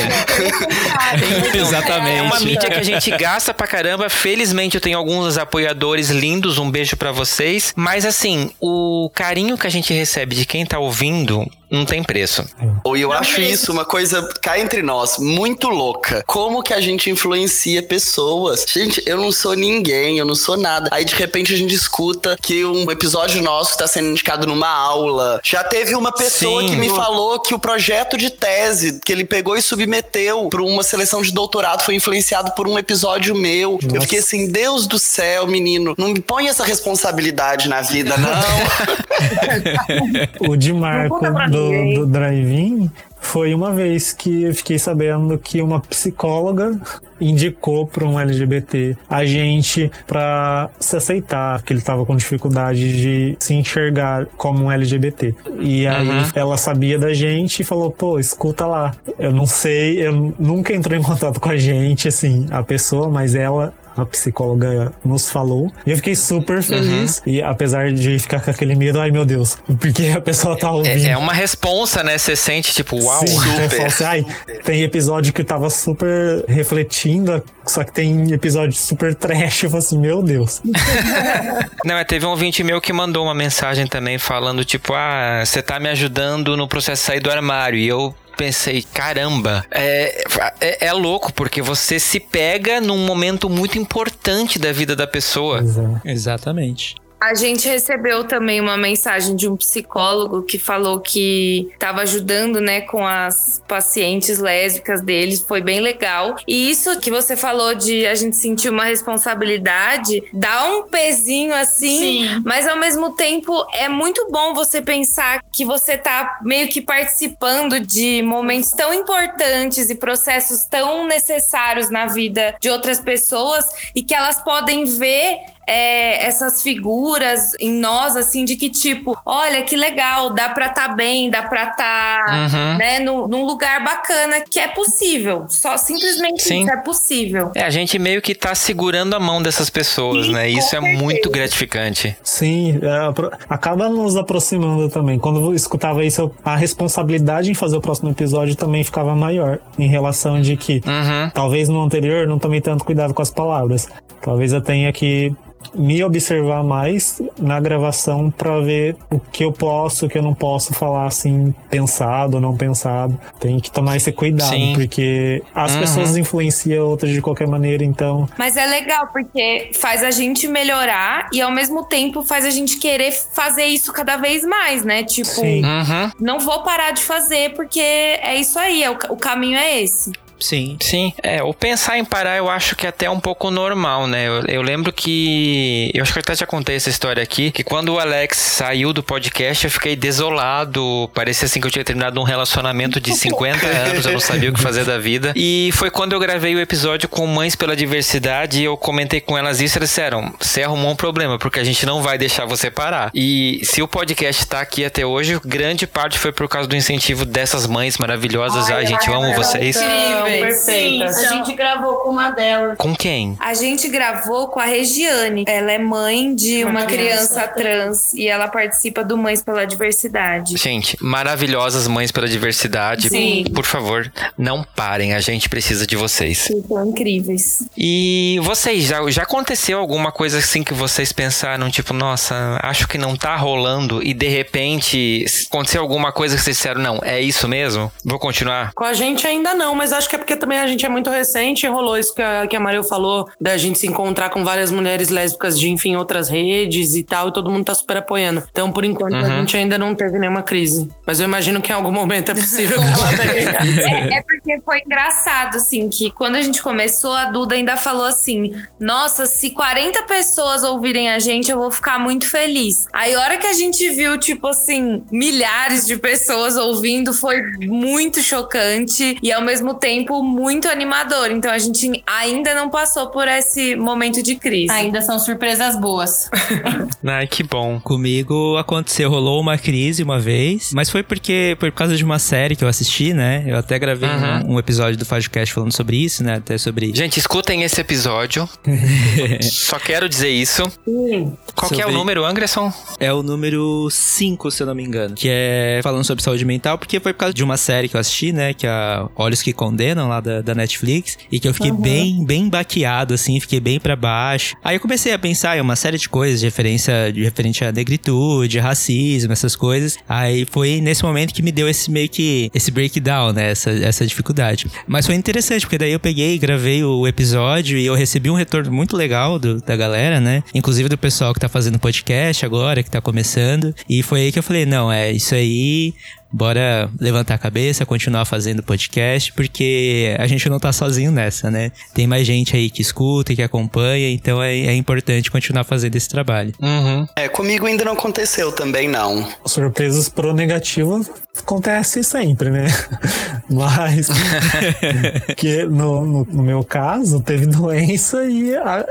Exatamente. É uma mídia que a gente gasta pra caramba. Felizmente eu tenho alguns apoiadores lindos. Um beijo pra vocês. Mas assim, o carinho que a gente recebe de quem tá ouvindo não tem preço. Ou eu acho isso uma coisa, cá entre nós, muito louca. Como que a gente influencia pessoas? Gente, eu não sou ninguém, eu não sou nada. Aí de repente a gente escuta que um episódio nosso está sendo indicado numa aula. Já teve uma pessoa Sim. que me falou que o projeto de tese que ele pegou e submeteu para uma seleção de doutorado foi influenciado por um episódio meu. Eu fiquei assim, Deus do céu, menino, não me põe essa responsabilidade na vida, não. O de Marco pra do, do Drive-In foi uma vez que eu fiquei sabendo que uma psicóloga indicou para um LGBT a gente para se aceitar, que ele estava com dificuldade de se enxergar como um LGBT. E aí Uhum. ela sabia da gente e falou: pô, escuta lá. Eu não sei, eu nunca entrou em contato com a gente, assim, a pessoa, mas ela a psicóloga nos falou. E eu fiquei super feliz. E apesar de ficar com aquele medo, ai meu Deus, porque a pessoa tá ouvindo. É, é uma responsa, né? Você sente tipo, uau. Sim, super. eu assim, ai, tem episódio que tava super refletindo, só que tem episódio super trash. Eu falo assim, meu Deus. Não, é, teve um ouvinte meu que mandou uma mensagem também falando, tipo, ah, você tá me ajudando no processo de sair do armário. E eu pensei, caramba, é, é, é louco, porque você se pega num momento muito importante da vida da pessoa. Exato. Exatamente. A gente recebeu também uma mensagem de um psicólogo que falou que estava ajudando, né, com as pacientes lésbicas deles, foi bem legal. E isso que você falou de a gente sentir uma responsabilidade, dá um pezinho assim, Sim. mas ao mesmo tempo é muito bom você pensar que você tá meio que participando de momentos tão importantes e processos tão necessários na vida de outras pessoas e que elas podem ver é, essas figuras em nós, assim, de que tipo, olha que legal, dá pra tá bem, dá pra tá, Uhum. né, no, num lugar bacana, que é possível. Só simplesmente Sim. isso é possível. É, a gente meio que tá segurando a mão dessas pessoas, Sim, né? Isso é certeza. muito gratificante. Sim, é, acaba nos aproximando também. Quando eu escutava isso, a responsabilidade em fazer o próximo episódio também ficava maior. Em relação de que Uhum. talvez no anterior não tomei tanto cuidado com as palavras. Talvez eu tenha que me observar mais na gravação pra ver o que eu posso, o que eu não posso falar assim, pensado ou não pensado. Tem que tomar esse cuidado, Sim. porque as Uhum. pessoas influenciam outras de qualquer maneira, então Mas é legal porque faz a gente melhorar e ao mesmo tempo faz a gente querer fazer isso cada vez mais, né? Tipo, Sim. Uhum. não vou parar de fazer porque é isso aí, é o, o caminho é esse. Sim. Sim, é, o pensar em parar eu acho que é até um pouco normal, né? Eu, eu lembro que. Eu acho que eu até já contei essa história aqui. Que quando o Alex saiu do podcast, eu fiquei desolado. Parecia assim que eu tinha terminado um relacionamento de 50 anos, eu não sabia o que fazer da vida. E foi quando eu gravei o episódio com Mães pela Diversidade e eu comentei com elas isso. Elas disseram: você arrumou um problema, porque a gente não vai deixar você parar. E se o podcast tá aqui até hoje, grande parte foi por causa do incentivo dessas mães maravilhosas. Ai, gente, eu amo vocês. Incríveis. Sim, A são- gente gravou com uma delas. Com quem? A gente gravou com a Regiane. Ela é mãe de Uma uma, criança, criança trans e ela participa do Mães pela Diversidade. Gente, maravilhosas mães pela diversidade. Sim. Por favor, não parem, a gente precisa de vocês. São incríveis. E vocês, já, já aconteceu alguma coisa assim que vocês pensaram, tipo, nossa, acho que não tá rolando, e de repente aconteceu alguma coisa que vocês disseram, não, é isso mesmo? Vou continuar? Com a gente ainda não, mas acho que é porque também a gente é muito recente. Rolou isso que a, que a Mario falou, da gente se encontrar com várias mulheres lésbicas de, enfim, outras redes e tal, e todo mundo tá super apoiando. Então, por enquanto, a Uhum. gente ainda não teve nenhuma crise. Mas eu imagino que em algum momento é possível que ela tenha. É, é porque foi engraçado, assim, que quando a gente começou, a Duda ainda falou assim: Nossa, se 40 pessoas ouvirem a gente, eu vou ficar muito feliz. Aí, a hora que a gente viu, tipo assim, milhares de pessoas ouvindo, foi muito chocante. E ao mesmo tempo, tempo muito animador. Então a gente ainda não passou por esse momento de crise. Ainda são surpresas boas. Ai, que bom. Comigo aconteceu, rolou uma crise uma vez, mas foi porque por causa de uma série que eu assisti, né? Eu até gravei Uhum. um, um episódio do Fajocast falando sobre isso, né? Até sobre. Gente, escutem esse episódio. Só quero dizer isso. Qual que é o Sobre- número, Anderson? É o número 5, se eu não me engano. Que é falando sobre saúde mental, porque foi por causa de uma série que eu assisti, né? Que é a Olhos que Condenam, lá da, da Netflix. E que eu fiquei bem, bem baqueado, assim, fiquei bem pra baixo. Aí eu comecei a pensar em uma série de coisas, de referência, de referente à negritude, racismo, essas coisas. Aí foi nesse momento que me deu esse meio que, esse breakdown, né? Essa, essa dificuldade. Mas foi interessante, porque daí eu peguei, gravei o episódio e eu recebi um retorno muito legal do- da galera, né? Inclusive do pessoal que tá fazendo podcast agora, que tá começando. E foi aí que eu falei, não, é isso aí. Bora levantar a cabeça, continuar fazendo podcast, porque a gente não tá sozinho nessa, né? Tem mais gente aí que escuta e que acompanha, então é, é importante continuar fazendo esse trabalho. Uhum. É, comigo ainda não aconteceu também, não. Surpresas pro negativo acontece sempre, né? Mas que no, no, no meu caso teve doença e a-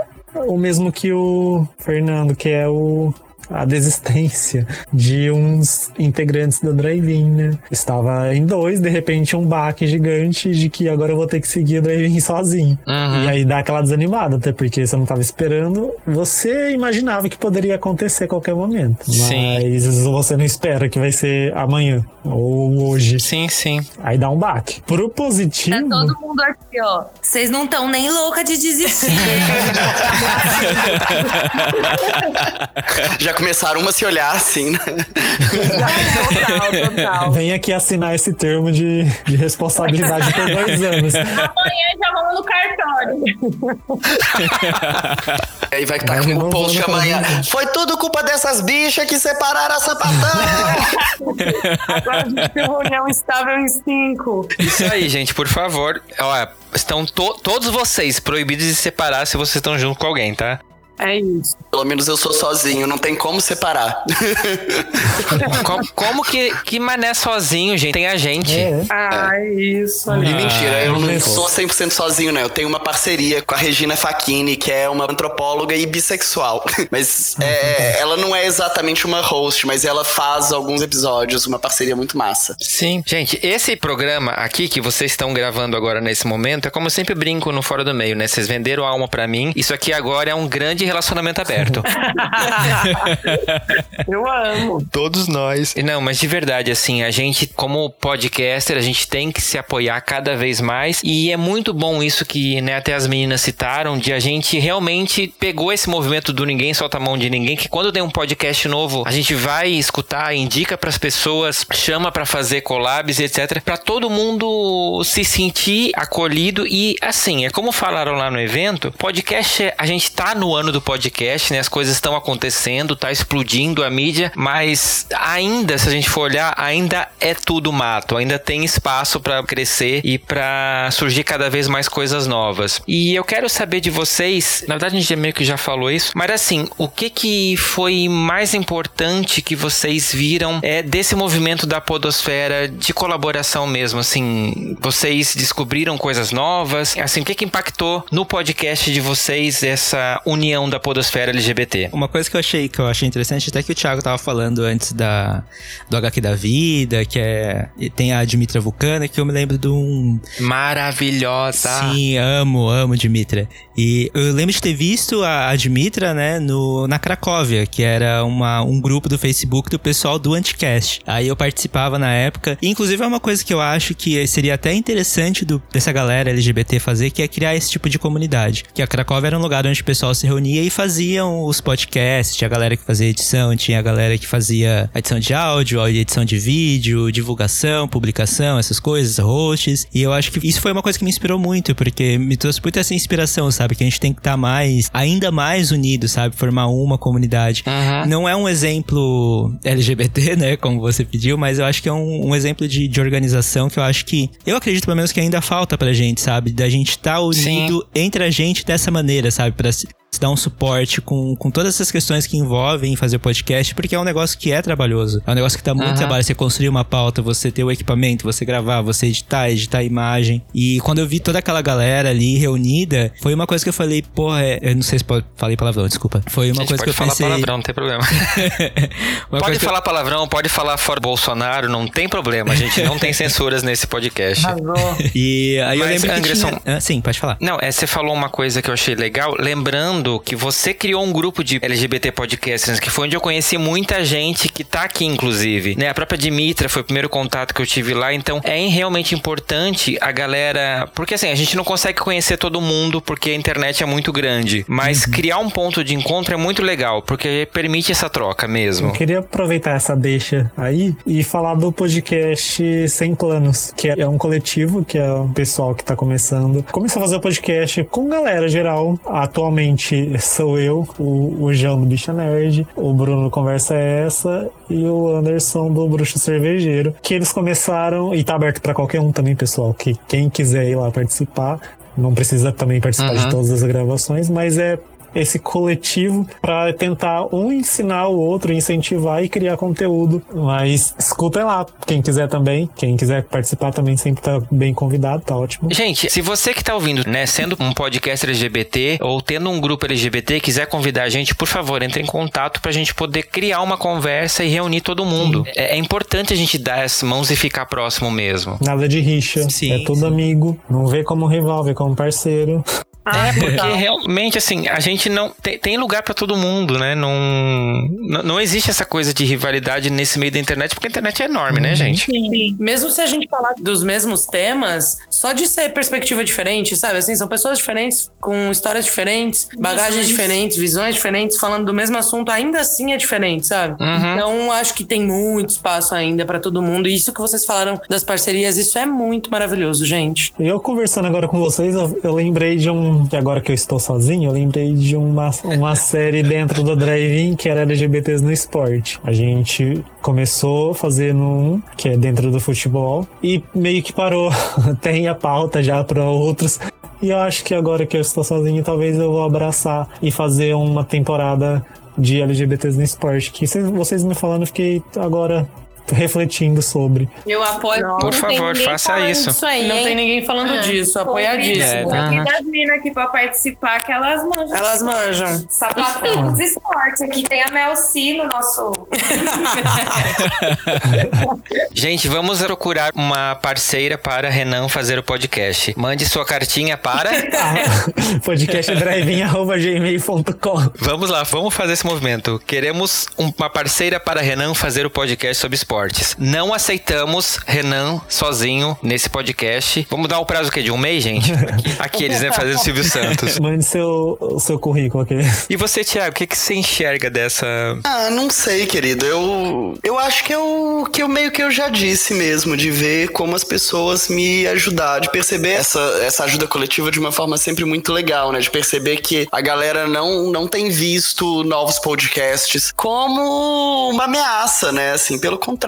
o mesmo que o Fernando, que é o a desistência de uns integrantes da Drive-In, né? Estava em dois, de repente um baque gigante de que agora eu vou ter que seguir a Drive-In sozinho. Uhum. E aí dá aquela desanimada, até porque você não estava esperando. Você imaginava que poderia acontecer a qualquer momento. Sim. Mas você não espera que vai ser amanhã ou hoje. Sim, sim. Aí dá um baque. Pro Tá positivo. todo mundo aqui, ó. Vocês não estão nem louca de desistir. Já começaram uma a se olhar assim, né? total, total. Vem aqui assinar esse termo de, de responsabilidade por dois anos. Amanhã já vamos no cartório. Aí vai estar Vai com o post amanhã. Foi tudo culpa dessas bichas que separaram a sapatão! Agora a gente tem uma união estável em cinco. Isso aí, gente, por favor. Olha, estão to- todos vocês proibidos de se separar se vocês estão junto com alguém, tá? É isso. Pelo menos eu sou sozinho, não tem como separar. Co- como que, que mané sozinho, gente? Tem a gente. É. Ah, é isso. E ali. mentira, eu não sou 100% sozinho, né? Eu tenho uma parceria com a Regina Facchini, que é uma antropóloga e bissexual. Mas é, ela não é exatamente uma host, mas ela faz alguns episódios, uma parceria muito massa. Sim. Gente, esse programa aqui que vocês estão gravando agora nesse momento é como eu sempre brinco no Fora do Meio, né? Vocês venderam a alma pra mim. Isso aqui agora é um grande relacionamento aberto. Eu amo. Todos nós. Não, mas de verdade, assim, a gente, como podcaster, a gente tem que se apoiar cada vez mais. E é muito bom isso que, né, até as meninas citaram, de a gente realmente pegou esse movimento do ninguém solta a mão de ninguém, que quando tem um podcast novo, a gente vai escutar, indica pras pessoas, chama pra fazer collabs, etc, Pra todo mundo se sentir acolhido e assim, é como falaram lá no evento, podcast, a gente tá no ano do podcast, né? As coisas estão acontecendo, tá explodindo a mídia, mas ainda, se a gente for olhar, ainda é tudo mato, ainda tem espaço pra crescer e pra surgir cada vez mais coisas novas. E eu quero saber de vocês, na verdade a gente meio que já falou isso, mas assim, o que que foi mais importante que vocês viram é desse movimento da podosfera de colaboração mesmo, assim, vocês descobriram coisas novas, assim, o que que impactou no podcast de vocês essa união da podosfera LGBT? Uma coisa que eu achei que eu achei interessante, até que o Thiago tava falando antes da do HQ da vida, que é tem a Dimitra Vulcana, que eu me lembro de um Maravilhosa! Sim, amo, amo Dimitra. E eu lembro de ter visto a, a Dimitra, né, no, na Cracóvia, que era uma, um grupo do Facebook do pessoal do Anticast. Aí eu participava na época. E, inclusive, é uma coisa que eu acho que seria até interessante do, dessa galera LGBT fazer, que é criar esse tipo de comunidade. Que a Cracóvia era um lugar onde o pessoal se reunia e faziam os podcasts. Tinha a galera que fazia edição, tinha a galera que fazia edição de áudio, edição de vídeo, divulgação, publicação, essas coisas, hosts. E eu acho que isso foi uma coisa que me inspirou muito, porque me trouxe muito essa inspiração, sabe? Que a gente tem que estar mais, ainda mais unido, sabe? Formar uma comunidade. Não é um exemplo LGBT, né? Como você pediu, mas eu acho que é um, um exemplo de, de organização que eu acho que. Eu acredito, pelo menos, que ainda falta pra gente, sabe? Da gente estar unido entre a gente dessa maneira, sabe? Pra se- dar um suporte com, com todas essas questões que envolvem fazer podcast, porque é um negócio que é trabalhoso. É um negócio que dá muito Uhum. trabalho. Você construir uma pauta, você ter o equipamento, você gravar, você editar, editar a imagem. E quando eu vi toda aquela galera ali reunida, foi uma coisa que eu falei, porra, é- eu não sei se pode, falei palavrão, desculpa. Foi uma coisa que pode eu falar pensei. palavrão, não tem problema. Pode que eu- falar palavrão, pode falar fora Bolsonaro, não tem problema. A gente não tem censuras nesse podcast. E aí eu Mas, lembro que Anderson- tinha... Ah, sim, pode falar. Não, é, você falou uma coisa que eu achei legal, lembrando que você criou um grupo de LGBT podcasters, que foi onde eu conheci muita gente que tá aqui, inclusive. Né? A própria Dimitra foi o primeiro contato que eu tive lá, então é realmente importante a galera. Porque assim, a gente não consegue conhecer todo mundo porque a internet é muito grande. Mas criar um ponto de encontro é muito legal, porque permite essa troca mesmo. Eu queria aproveitar essa deixa aí e falar do podcast Sem Planos, que é um coletivo, que é um pessoal que tá começando. Começou a fazer o podcast com galera geral. Atualmente sou eu, o, o João do Bicha Nerd, o Bruno do Conversa é Essa e o Anderson do Bruxo Cervejeiro. Que eles começaram, e tá aberto pra qualquer um também, pessoal, que quem quiser ir lá participar. Não precisa também participar Uhum. de todas as gravações, mas é esse coletivo para tentar um ensinar o outro, incentivar e criar conteúdo. Mas escutem lá, quem quiser também, quem quiser participar também sempre tá bem convidado, tá ótimo. Gente, se você que tá ouvindo, né, sendo um podcast LGBT ou tendo um grupo LGBT, quiser convidar a gente, por favor, entre em contato pra gente poder criar uma conversa e reunir todo mundo. É, é importante a gente dar as mãos e ficar próximo mesmo. Nada de rixa, Sim, é tudo sim. amigo, não vê como rival, vê como parceiro. É, porque realmente, assim, a gente não. Tem, tem lugar pra todo mundo, né? Não, não, não existe essa coisa de rivalidade nesse meio da internet, porque a internet é enorme, né, gente? Mesmo se a gente falar dos mesmos temas, só de ser perspectiva diferente, sabe? Assim, são pessoas diferentes, com histórias diferentes, bagagens diferentes, visões diferentes, falando do mesmo assunto, ainda assim é diferente, sabe? Uhum. Então, acho que tem muito espaço ainda pra todo mundo. E isso que vocês falaram das parcerias, isso é muito maravilhoso, gente. E eu conversando agora com vocês, eu, eu lembrei de um. Que agora que eu estou sozinho, eu lembrei de uma, uma série dentro do Drive-In que era LGBTs no esporte. A gente começou fazendo um, que é dentro do futebol, e meio que parou. Tem a pauta já para outros. E eu acho que agora que eu estou sozinho, talvez eu vou abraçar e fazer uma temporada de LGBTs no esporte. Que vocês- me falando, fiquei agora refletindo sobre. Eu apoio. Não. Por tem favor, faça isso. disso aí, Não hein? tem ninguém falando Ah, disso, apoiadíssimo. É, Aqui Aham. das minas aqui pra participar, que elas manjam. Elas manjam. Sapatão dos esportes. Aqui tem a Mel C no nosso. Gente, vamos procurar uma parceira para Renan fazer o podcast. Mande sua cartinha para. podcastdrive.gmail.com Vamos lá, vamos fazer esse movimento. Queremos um- uma parceira para Renan fazer o podcast sobre Não aceitamos Renan sozinho nesse podcast. Vamos dar o prazo que de um mês, gente? Aqueles, né? Fazendo Silvio Santos. Mande seu, seu currículo aqui. E você, Thiago, o que, que você enxerga dessa. Ah, não sei, querido. Eu, eu acho que eu, que eu meio que eu já disse mesmo, de ver como as pessoas me ajudar, de perceber essa, essa ajuda coletiva de uma forma sempre muito legal, né? De perceber que a galera não, não tem visto novos podcasts como uma ameaça, né? Assim, pelo contrário,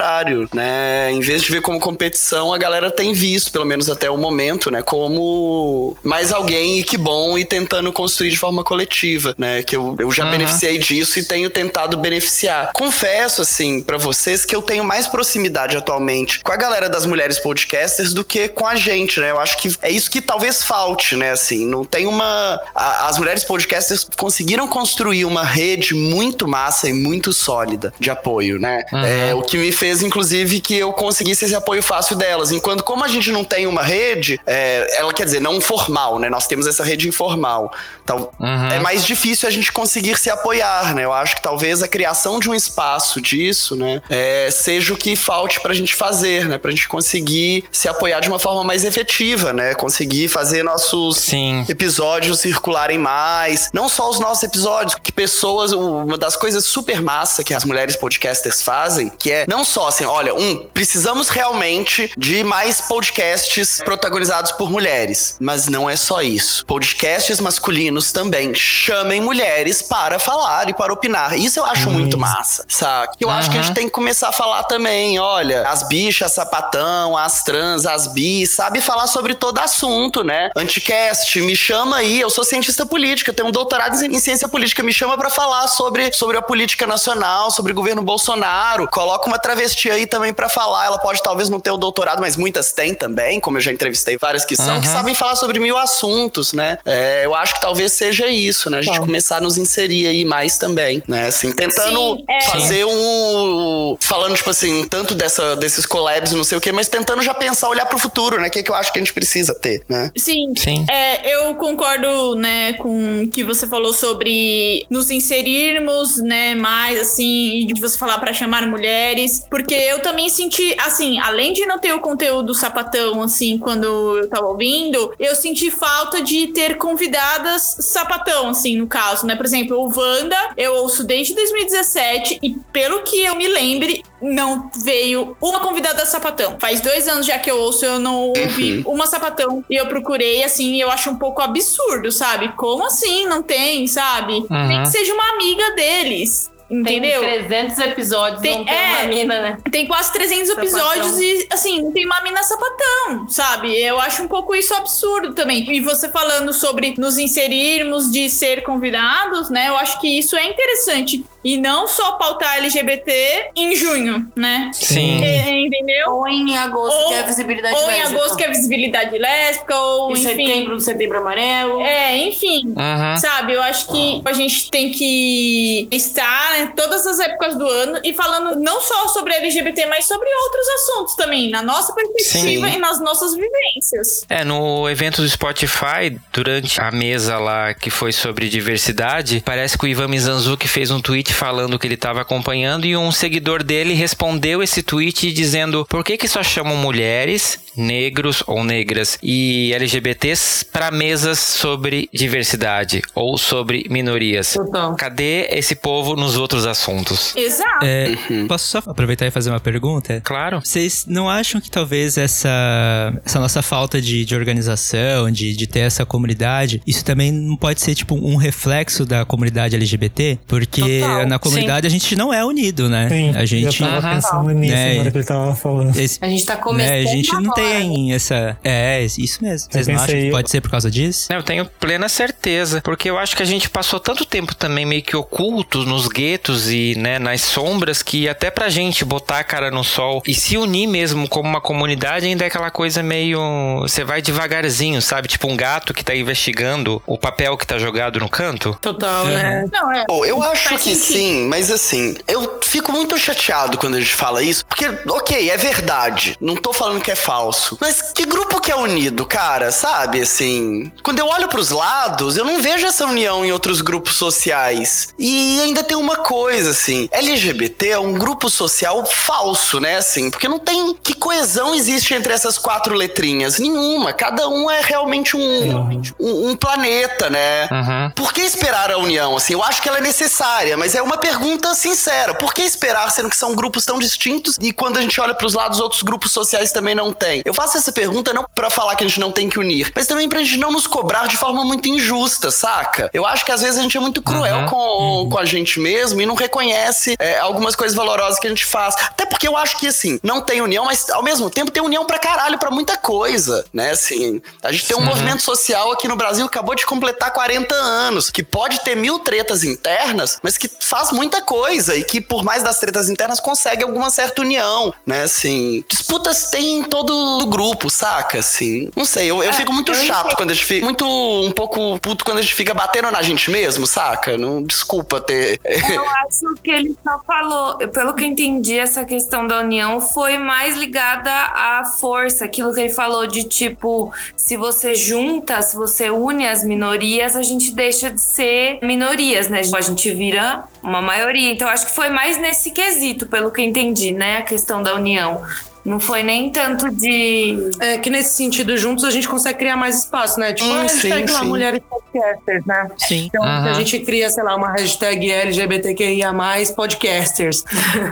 né? Em vez de ver como competição, a galera tem visto, pelo menos até o momento, né? Como mais alguém e que bom e tentando construir de forma coletiva, né? Que eu, eu já Uhum. beneficiei disso e tenho tentado beneficiar. Confesso, assim, pra vocês que eu tenho mais proximidade atualmente com a galera das mulheres podcasters do que com a gente, né? Eu acho que é isso que talvez falte, né? Assim, não tem uma. a- as mulheres podcasters conseguiram construir uma rede muito massa e muito sólida de apoio, né? É, o que me fez, inclusive, que eu conseguisse esse apoio fácil delas. Enquanto, como a gente não tem uma rede, é, ela quer dizer, não formal, né? Nós temos essa rede informal. Então, Uhum. é mais difícil a gente conseguir se apoiar, né? Eu acho que talvez a criação de um espaço disso, né, é, seja o que falte pra gente fazer, né? Pra gente conseguir se apoiar de uma forma mais efetiva, né? Conseguir fazer nossos Sim. episódios circularem mais. Não só os nossos episódios, que pessoas. Uma das coisas super massa que as mulheres podcasters fazem, que é não só, assim, olha, um, precisamos realmente de mais podcasts protagonizados por mulheres. Mas não é só isso. Podcasts masculinos também chamem mulheres para falar e para opinar. Isso eu acho muito massa, saca? Eu acho que a gente tem que começar a falar também, olha, as bichas, sapatão, as trans, as bis, sabe falar sobre todo assunto, né? Anticast, me chama aí, eu sou cientista política, tenho um doutorado em ciência política, me chama para falar sobre, sobre a política nacional, sobre o governo Bolsonaro. Coloca uma travesti aí também para falar. Ela pode talvez não ter o doutorado, mas muitas têm também, como eu já entrevistei várias que são, que sabem falar sobre mil assuntos, né? É, eu acho que talvez seja isso, né? A gente começar a nos inserir aí mais também, né? Assim, tentando Sim, é. fazer um. Falando, tipo assim, tanto dessa, desses collabs, não sei o quê, mas tentando já pensar, olhar pro futuro, né? O que, que eu acho que a gente precisa ter, né? Sim, Sim. É, eu concordo, né, com o que você falou sobre nos inserirmos, né, mais assim, e de você falar pra chamar mulheres, porque eu também senti, assim, além de não ter o conteúdo sapatão, assim, quando eu tava ouvindo, eu senti falta de ter convidadas sapatão, assim, no caso, né, por exemplo, o Wanda, eu ouço desde 2017 e pelo que eu me lembre, não veio uma convidada sapatão. Faz dois anos já que eu ouço, eu não ouvi uma sapatão. E eu procurei, assim, e eu acho um pouco absurdo, sabe? Como assim? Não tem, sabe? Nem que seja uma amiga deles. Entendeu? Tem 300 episódios, Tem- não tem é. uma mina, né? Tem quase 300 Sapatão. episódios e, assim, não tem uma mina sapatão, sabe? Eu acho um pouco isso absurdo também. E você falando sobre nos inserirmos de ser convidados, né? Eu acho que isso é interessante. E não só pautar LGBT em junho, né? Sim. É, entendeu? Ou em agosto, Ou- que é a visibilidade Ou em lésbica. agosto, que é visibilidade lésbica, ou Em enfim. setembro, setembro amarelo. É, enfim. Uhum. Sabe, eu acho que a gente tem que estar em todas as épocas do ano e falando não só sobre LGBT, mas sobre outros assuntos também, na nossa perspectiva Sim. e nas nossas vivências. É, no evento do Spotify, durante a mesa lá que foi sobre diversidade, parece que o Ivan Mizanzuki fez um tweet falando que ele estava acompanhando e um seguidor dele respondeu esse tweet dizendo por que que só chamam mulheres, negros ou negras e LGBTs para mesas sobre diversidade ou sobre minorias. Total. Cadê esse povo nos outros assuntos? Exato. É, Posso só aproveitar e fazer uma pergunta? Claro. Vocês não acham que talvez essa, essa nossa falta de, de organização, de, de ter essa comunidade, isso também não pode ser tipo um reflexo da comunidade LGBT? Porque Total, na comunidade a gente não é unido, né? Sim, a gente. eu tava Aham. pensando nisso Né, na hora que ele tava falando. esse- A gente tá né, começando a gente não agora, né? tem essa. É, isso mesmo. Vocês não acham que pode ser por causa disso? Eu tenho plena certeza, porque eu acho que a gente passou tanto tempo também meio que ocultos nos guetos e né, nas sombras que até pra gente botar a cara no sol e se unir mesmo como uma comunidade ainda é aquela coisa meio. Você vai devagarzinho, sabe? Tipo um gato que tá investigando o papel que tá jogado no canto. Total, né? Não, é. Eu acho que. Sim, mas assim, eu fico muito chateado quando a gente fala isso, porque, ok, é verdade, não tô falando que é falso, mas que grupo que é unido, cara, sabe, assim, quando eu olho pros lados, eu não vejo essa união em outros grupos sociais, e ainda tem uma coisa, assim, LGBT é um grupo social falso, né, assim, porque não tem, que coesão existe entre essas quatro letrinhas? Nenhuma, cada um é realmente um, um, um planeta, né, Uhum. por que esperar a união? Assim, eu acho que ela é necessária, mas é uma pergunta sincera. Por que esperar, sendo que são grupos tão distintos e quando a gente olha pros lados, outros grupos sociais também não têm? Eu faço essa pergunta não pra falar que a gente não tem que unir, mas também pra gente não nos cobrar de forma muito injusta, saca? Eu acho que às vezes a gente é muito cruel com, com a gente mesmo e não reconhece é, algumas coisas valorosas que a gente faz. Até porque eu acho que, assim, não tem união, mas ao mesmo tempo tem união pra caralho pra muita coisa, né? Assim, a gente tem um movimento social aqui no Brasil que acabou de completar 40 anos, que pode ter mil tretas internas, mas que faz muita coisa e que, por mais das tretas internas, consegue alguma certa união, né? Assim, disputas tem em todo o grupo, saca? Assim, não sei, eu, eu fico muito chato quando a gente fica, muito um pouco puto quando a gente fica batendo na gente mesmo, saca? Não, desculpa ter. Eu acho que ele só falou, pelo que eu entendi, essa questão da união foi mais ligada à força, aquilo que ele falou de tipo, se você junta, se você une as minorias, a gente deixa de ser minorias, né? A gente vira uma maioria. Então acho que foi mais nesse quesito, pelo que eu entendi, né? A questão da união. Não foi nem tanto de. É que nesse sentido, juntos a gente consegue criar mais espaço, né? Tipo, Hum, a hashtag sim, lá, sim. mulheres podcasters, né? Sim. Então, se a Aham. gente cria, sei lá, uma hashtag LGBTQIA+, podcasters,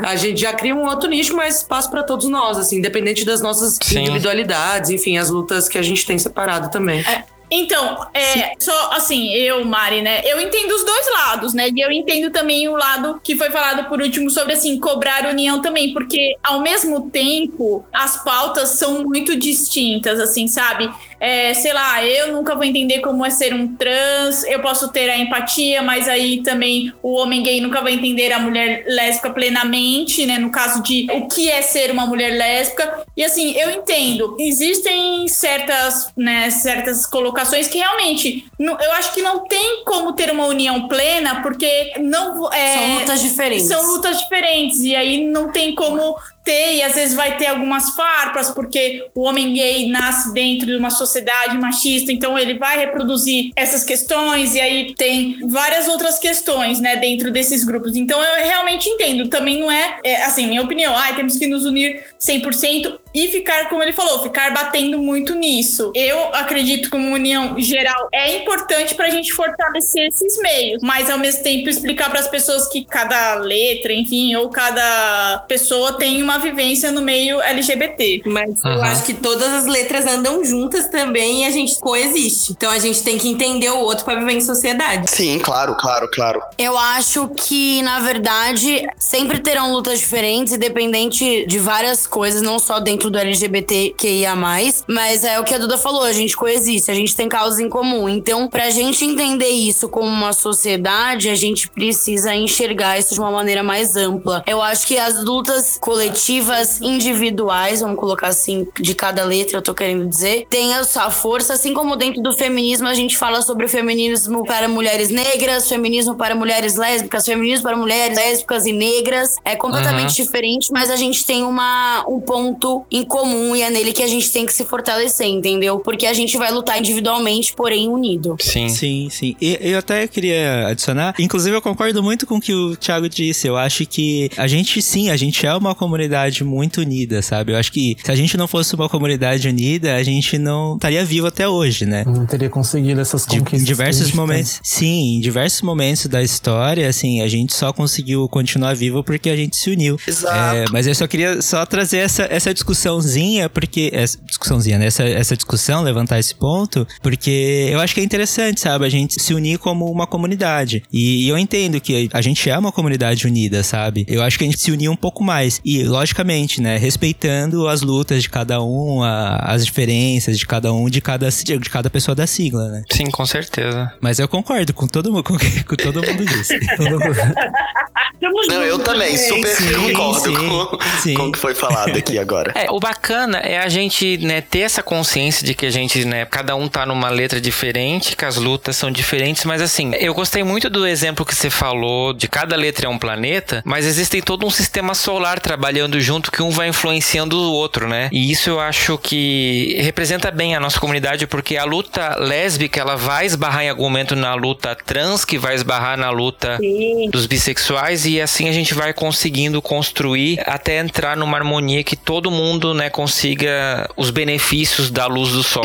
a gente já cria um outro nicho, mais espaço pra todos nós, assim, independente das nossas Sim. individualidades, enfim, as lutas que a gente tem separado também. Então, é, só assim, eu, Mari, né? Eu entendo os dois lados, né? E eu entendo também o lado que foi falado por último sobre, assim, cobrar união também, porque ao mesmo tempo as pautas são muito distintas, assim, sabe? É, sei lá, eu nunca vou entender como é ser um trans, eu posso ter a empatia, mas aí também o homem gay nunca vai entender a mulher lésbica plenamente, né? No caso de o que é ser uma mulher lésbica. E assim, eu entendo, existem certas, né, certas colocações que realmente não- eu acho que não tem como ter uma união plena, porque não é, São lutas diferentes. São lutas diferentes, e aí não tem como ter, e às vezes vai ter algumas farpas, porque o homem gay nasce dentro de uma sociedade machista, então ele vai reproduzir essas questões, e aí tem várias outras questões, né, dentro desses grupos. Então eu realmente entendo, também não é, é, assim, minha opinião, ai, temos que nos unir 100% e ficar, como ele falou, ficar batendo muito nisso. Eu acredito que uma união geral é importante pra gente fortalecer esses meios, mas ao mesmo tempo explicar para as pessoas que cada letra, enfim, ou cada pessoa tem uma vivência no meio LGBT. Mas eu Aham. acho que todas as letras andam juntas também e a gente coexiste. Então a gente tem que entender o outro pra viver em sociedade. Sim, claro, claro, claro. Eu acho que, na verdade, sempre terão lutas diferentes, independente de várias coisas, não só dentro do LGBTQIA, mas é o que a Duda falou, a gente coexiste, a gente tem causas em comum. Então, pra gente entender isso como uma sociedade, a gente precisa enxergar isso de uma maneira mais ampla. Eu acho que as lutas coletivas individuais, vamos colocar assim, de cada letra, eu tô querendo dizer, tem a sua força, assim como dentro do feminismo a gente fala sobre o feminismo para mulheres negras, feminismo para mulheres lésbicas, feminismo para mulheres lésbicas e negras. É completamente diferente, mas a gente tem uma, um ponto em comum e é nele que a gente tem que se fortalecer, entendeu? Porque a gente vai lutar individualmente, porém unido. Sim. Sim, sim. E eu até queria adicionar, inclusive eu concordo muito com o que o Thiago disse. Eu acho que a gente sim, a gente é uma comunidade muito unida, sabe? Eu acho que se a gente não fosse uma comunidade unida, a gente não estaria vivo até hoje, né? Não teria conseguido essas conquistas. em diversos momentos. Sim, em diversos momentos da história, assim, a gente só conseguiu continuar vivo porque a gente se uniu. Exato. É, mas eu só queria só trazer essa, essa discussãozinha, porque. Essa discussãozinha, né? Essa, essa discussão, levantar esse ponto, porque eu acho que é interessante, sabe? A gente se unir como uma comunidade. E, e eu entendo que a gente é uma comunidade unida, sabe? Eu acho que a gente se unir um pouco mais. E, logicamente, né? Respeitando as lutas de cada um, a- as diferenças de cada um, de cada, de cada pessoa da sigla, né? Sim, com certeza. Mas eu concordo com todo mundo, com o que com todo mundo disse. Todo mundo- Não, eu também, super Sim, concordo sim, com, sim. com o que foi falado aqui agora. É, o bacana é a gente, né, ter essa consciência de que a gente, né, cada um tá numa letra diferente, que as lutas são diferentes, mas assim, eu gostei muito do exemplo que você falou de cada letra é um planeta, mas existem todo um sistema solar trabalhando junto que um vai influenciando o outro, né? E isso eu acho que representa bem a nossa comunidade, porque a luta lésbica, ela vai esbarrar em algum momento na luta trans, que vai esbarrar na luta dos bissexuais e assim a gente vai conseguindo construir até entrar numa harmonia que todo mundo, né, consiga os benefícios da luz do sol.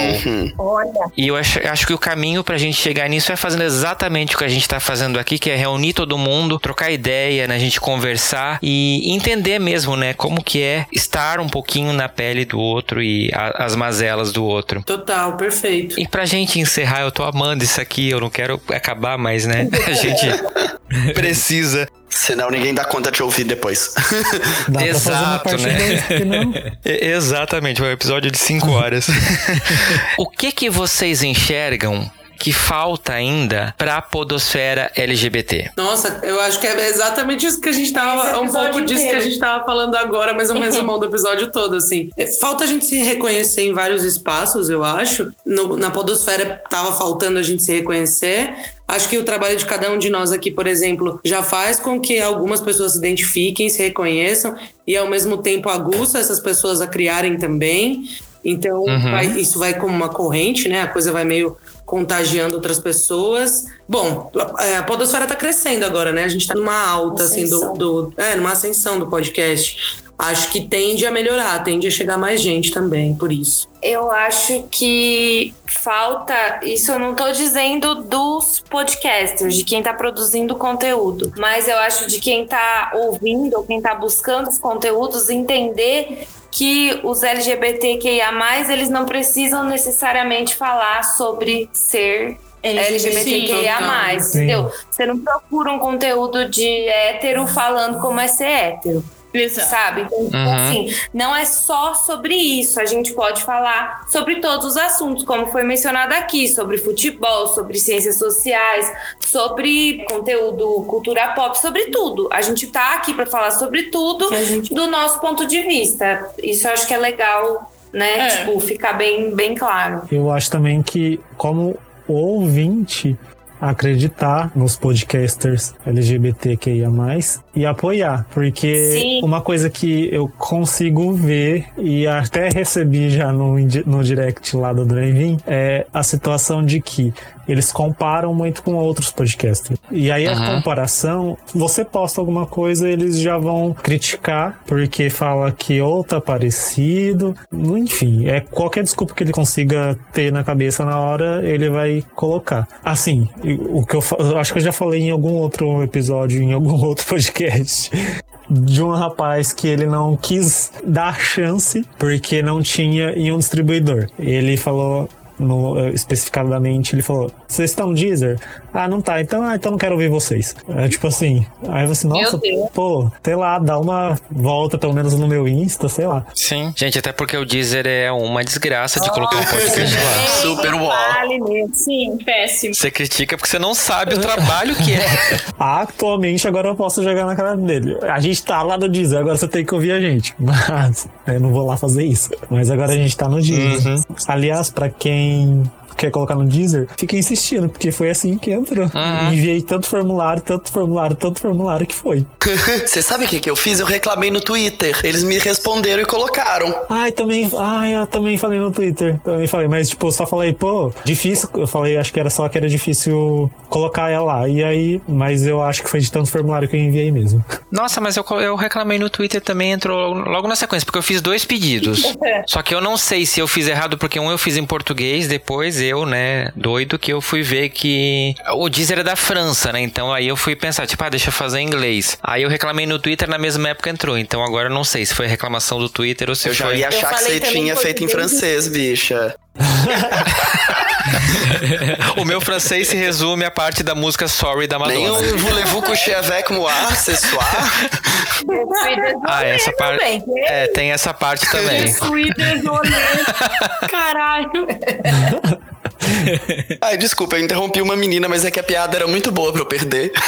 E eu acho, acho que o caminho pra gente chegar nisso é fazendo exatamente o que a gente tá fazendo aqui, que é reunir todo mundo, trocar ideia, né, a gente conversar e entender mesmo, né, como que é estar um pouquinho na pele do outro e a- as mazelas do outro. Total, perfeito. E pra gente encerrar, eu tô amando isso aqui, eu não quero acabar mais, né? A gente precisa. Senão ninguém dá conta de ouvir depois. Dá Exato, né? Exatamente, um episódio de 5 horas. o que que vocês enxergam que falta ainda pra podosfera LGBT? Nossa, eu acho que é exatamente isso que a gente tava. Esse Um pouco episódio disso que a inteiro. gente tava falando agora, mas é um resumão do episódio todo, assim. É, Falta a gente se reconhecer em vários espaços, eu acho. No- na Podosfera tava faltando a gente se reconhecer. Acho que o trabalho de cada um de nós aqui, por exemplo, já faz com que algumas pessoas se identifiquem, se reconheçam e ao mesmo tempo aguça essas pessoas a criarem também. Então, Uhum. vai- isso vai como uma corrente, né? A coisa vai meio contagiando outras pessoas. Bom, a a podosfera tá crescendo agora, né? A gente tá numa alta, assim, do, Ascensão. do... É, numa ascensão do podcast. Acho que tende a melhorar, tende a chegar mais gente também, por isso. Eu acho que falta, isso eu não tô dizendo dos podcasters, de quem tá produzindo conteúdo, mas eu acho de quem tá ouvindo, ou quem tá buscando os conteúdos, entender que os LGBTQIA+, eles não precisam necessariamente falar sobre ser LGBTQIA+, entendeu? Você não procura um conteúdo de hétero falando como é ser hétero. Exato. Sabe? Então, Uhum. assim, não é só sobre isso. A gente pode falar sobre todos os assuntos, como foi mencionado aqui, sobre futebol, sobre ciências sociais, sobre conteúdo, cultura pop, sobre tudo. A gente tá aqui para falar sobre tudo do nosso ponto de vista. Isso eu acho que é legal, né? É. Tipo, ficar bem, bem claro. Eu acho também que, como ouvinte, acreditar nos podcasters LGBTQIA+, e apoiar, porque Sim. uma coisa que eu consigo ver e até recebi já no, no direct lá do Drive-In é a situação de que eles comparam muito com outros podcasters. E aí a Aham. comparação, você posta alguma coisa, eles já vão criticar, porque fala que ou tá parecido, enfim, é qualquer desculpa que ele consiga ter na cabeça na hora, ele vai colocar. Assim, o que eu, eu acho que eu já falei em algum outro episódio, em algum outro podcast. De um rapaz que ele não quis dar chance porque não tinha em um distribuidor. Ele falou, no, eh, especificadamente, ele falou: Vocês estão no Deezer? Ah, não tá. Então, ah, então não quero ouvir vocês. É tipo assim. Aí você, nossa, Deus. pô, sei lá, dá uma volta pelo menos no meu Insta, sei lá. Sim. Gente, até porque o Deezer é uma desgraça de colocar um podcast lá. Super uó. Vale. Sim, péssimo. Você critica porque você não sabe o trabalho que é. Atualmente, agora eu posso jogar na cara dele. A gente tá lá no Deezer, agora você tem que ouvir a gente. Mas eu não vou lá fazer isso. Mas agora a gente tá no Deezer. Aliás, pra quem morning. Quer colocar no Deezer, fica insistindo, porque foi assim que entrou. Enviei tanto formulário, tanto formulário, tanto formulário que foi. Você sabe o que, que eu fiz? Eu reclamei no Twitter. Eles me responderam e colocaram. Ai, também. Ai, eu também falei no Twitter. Também falei, mas tipo, eu só falei, pô, difícil. Eu falei, acho que era só que era difícil colocar ela lá. E aí, mas eu acho que foi de tanto formulário que eu enviei mesmo. Nossa, mas eu, eu reclamei no Twitter também, entrou logo na sequência, porque eu fiz dois pedidos. Só que eu não sei se eu fiz errado, porque um eu fiz em português, depois eu, né, doido, que eu fui ver que o Deezer é da França, né? Então aí eu fui pensar, tipo, ah, deixa eu fazer em inglês. Aí eu reclamei no Twitter, na mesma época entrou. Então agora eu não sei se foi reclamação do Twitter ou se Eu já foi. ia achar que você tinha feito em francês, bicha. o meu francês se resume à parte da música Sorry da Nem Madonna. um voulez-vous coucher avec moi, ce soir? Ah, essa parte. também. É, tem essa parte também. Caralho. Ai, desculpa, eu interrompi uma menina, mas é que a piada era muito boa pra eu perder.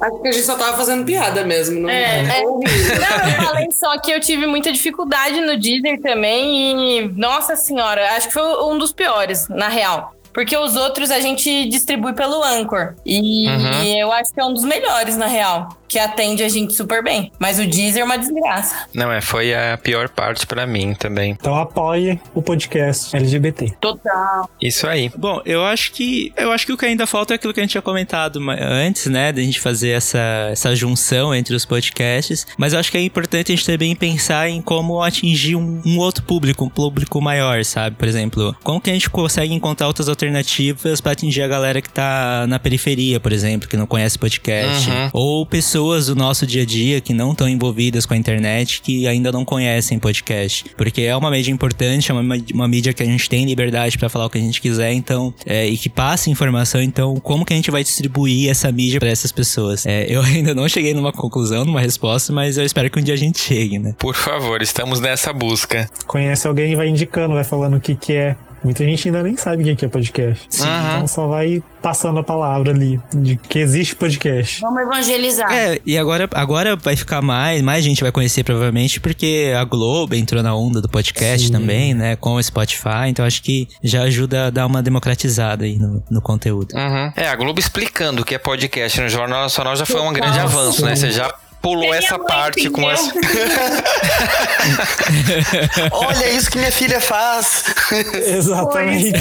Acho que a gente só tava fazendo piada mesmo. Não É. não ouvindo. Não, eu falei só que eu tive muita dificuldade no Deezer também e, nossa senhora, acho que foi um dos piores, na real. Porque os outros a gente distribui pelo Anchor. E Uhum. eu acho que é um dos melhores, na real. Que atende a gente super bem. Mas o Deezer é uma desgraça. Não, é, foi a pior parte pra mim também. Então apoie o podcast LGBT. Total. Isso aí. Bom, eu acho que eu acho que o que ainda falta é aquilo que a gente tinha comentado antes, né, da gente fazer essa, essa junção entre os podcasts. Mas eu acho que é importante a gente também pensar em como atingir um, um outro público, um público maior, sabe? Por exemplo, como que a gente consegue encontrar outras alternativas para atingir a galera que tá na periferia, por exemplo, que não conhece podcast, Uhum. ou pessoas do nosso dia a dia que não estão envolvidas com a internet, que ainda não conhecem podcast, porque é uma mídia importante, é uma, uma mídia que a gente tem liberdade para falar o que a gente quiser, então, é, e que passa informação, então, como que a gente vai distribuir essa mídia para essas pessoas? É, eu ainda não cheguei numa conclusão, numa resposta, mas eu espero que um dia a gente chegue, né? Por favor, estamos nessa busca. Conhece alguém e vai indicando, vai falando o que, que é. Muita gente ainda nem sabe o que é podcast. Aham. Então só vai passando a palavra ali de que existe podcast. Vamos evangelizar. É, e agora, agora vai ficar mais, mais gente vai conhecer provavelmente, porque a Globo entrou na onda do podcast Sim. também, né? Com o Spotify, então acho que já ajuda a dar uma democratizada aí no, no conteúdo. Uhum. É, a Globo explicando o que é podcast no Jornal Nacional já foi um grande avanço, né? Você já pulou Minha essa parte com entendeu. Olha isso que minha filha faz. Exatamente.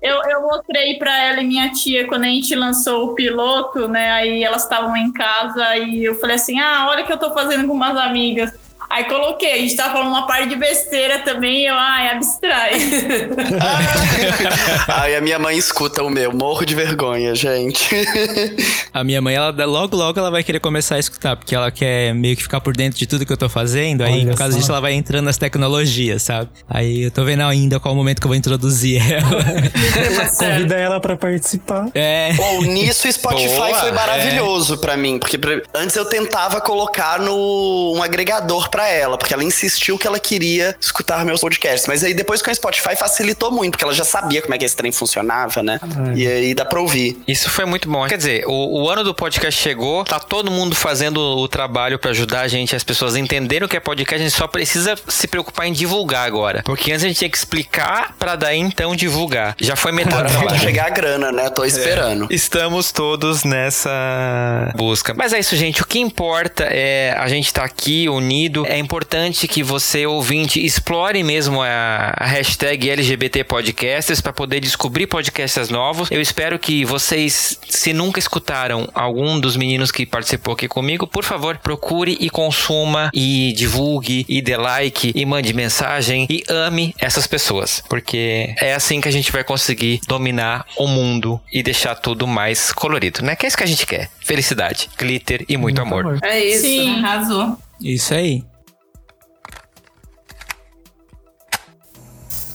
Eu, eu mostrei pra ela e minha tia quando a gente lançou o piloto, né? Aí elas estavam em casa e eu falei assim: ah, olha o que eu tô fazendo com umas amigas. Aí coloquei, a gente tava falando uma parte de besteira também, eu, ai, abstrai. Aí a minha mãe escuta o meu, morro de vergonha, gente. A minha mãe, ela logo, logo ela vai querer começar a escutar, porque ela quer meio que ficar por dentro de tudo que eu tô fazendo. Aí, Olha por causa só. disso, ela vai entrando nas tecnologias, sabe? Aí eu tô vendo ainda qual o momento que eu vou introduzir ela. Convida ela pra participar. É. Ou nisso o Spotify Boa, foi maravilhoso pra mim, porque pra- antes eu tentava colocar no um agregador pra ela, porque ela insistiu que ela queria escutar meus podcasts, mas aí depois com o Spotify facilitou muito, porque ela já sabia como é que esse trem funcionava, né? E aí dá pra ouvir. Isso foi muito bom. Quer dizer, o, o ano do podcast chegou, tá todo mundo fazendo o trabalho pra ajudar a gente, as pessoas entenderem o que é podcast, a gente só precisa se preocupar em divulgar agora. Porque antes a gente tinha que explicar pra daí então divulgar. Já foi metade Agora chegar a grana, né? Tô esperando. Estamos todos nessa busca. Mas é isso, gente. O que importa é a gente estar aqui unido. É importante que você, ouvinte, explore mesmo a, a hashtag LGBT Podcasters para poder descobrir podcasts novos. Eu espero que vocês, se nunca escutaram algum dos meninos que participou aqui comigo, por favor, procure e consuma e divulgue e dê like e mande mensagem e ame essas pessoas, porque é assim que a gente vai conseguir dominar o mundo e deixar tudo mais colorido, né? Que é isso que a gente quer. Felicidade, glitter e muito, amor. É isso. Sim. Arrasou. Isso aí.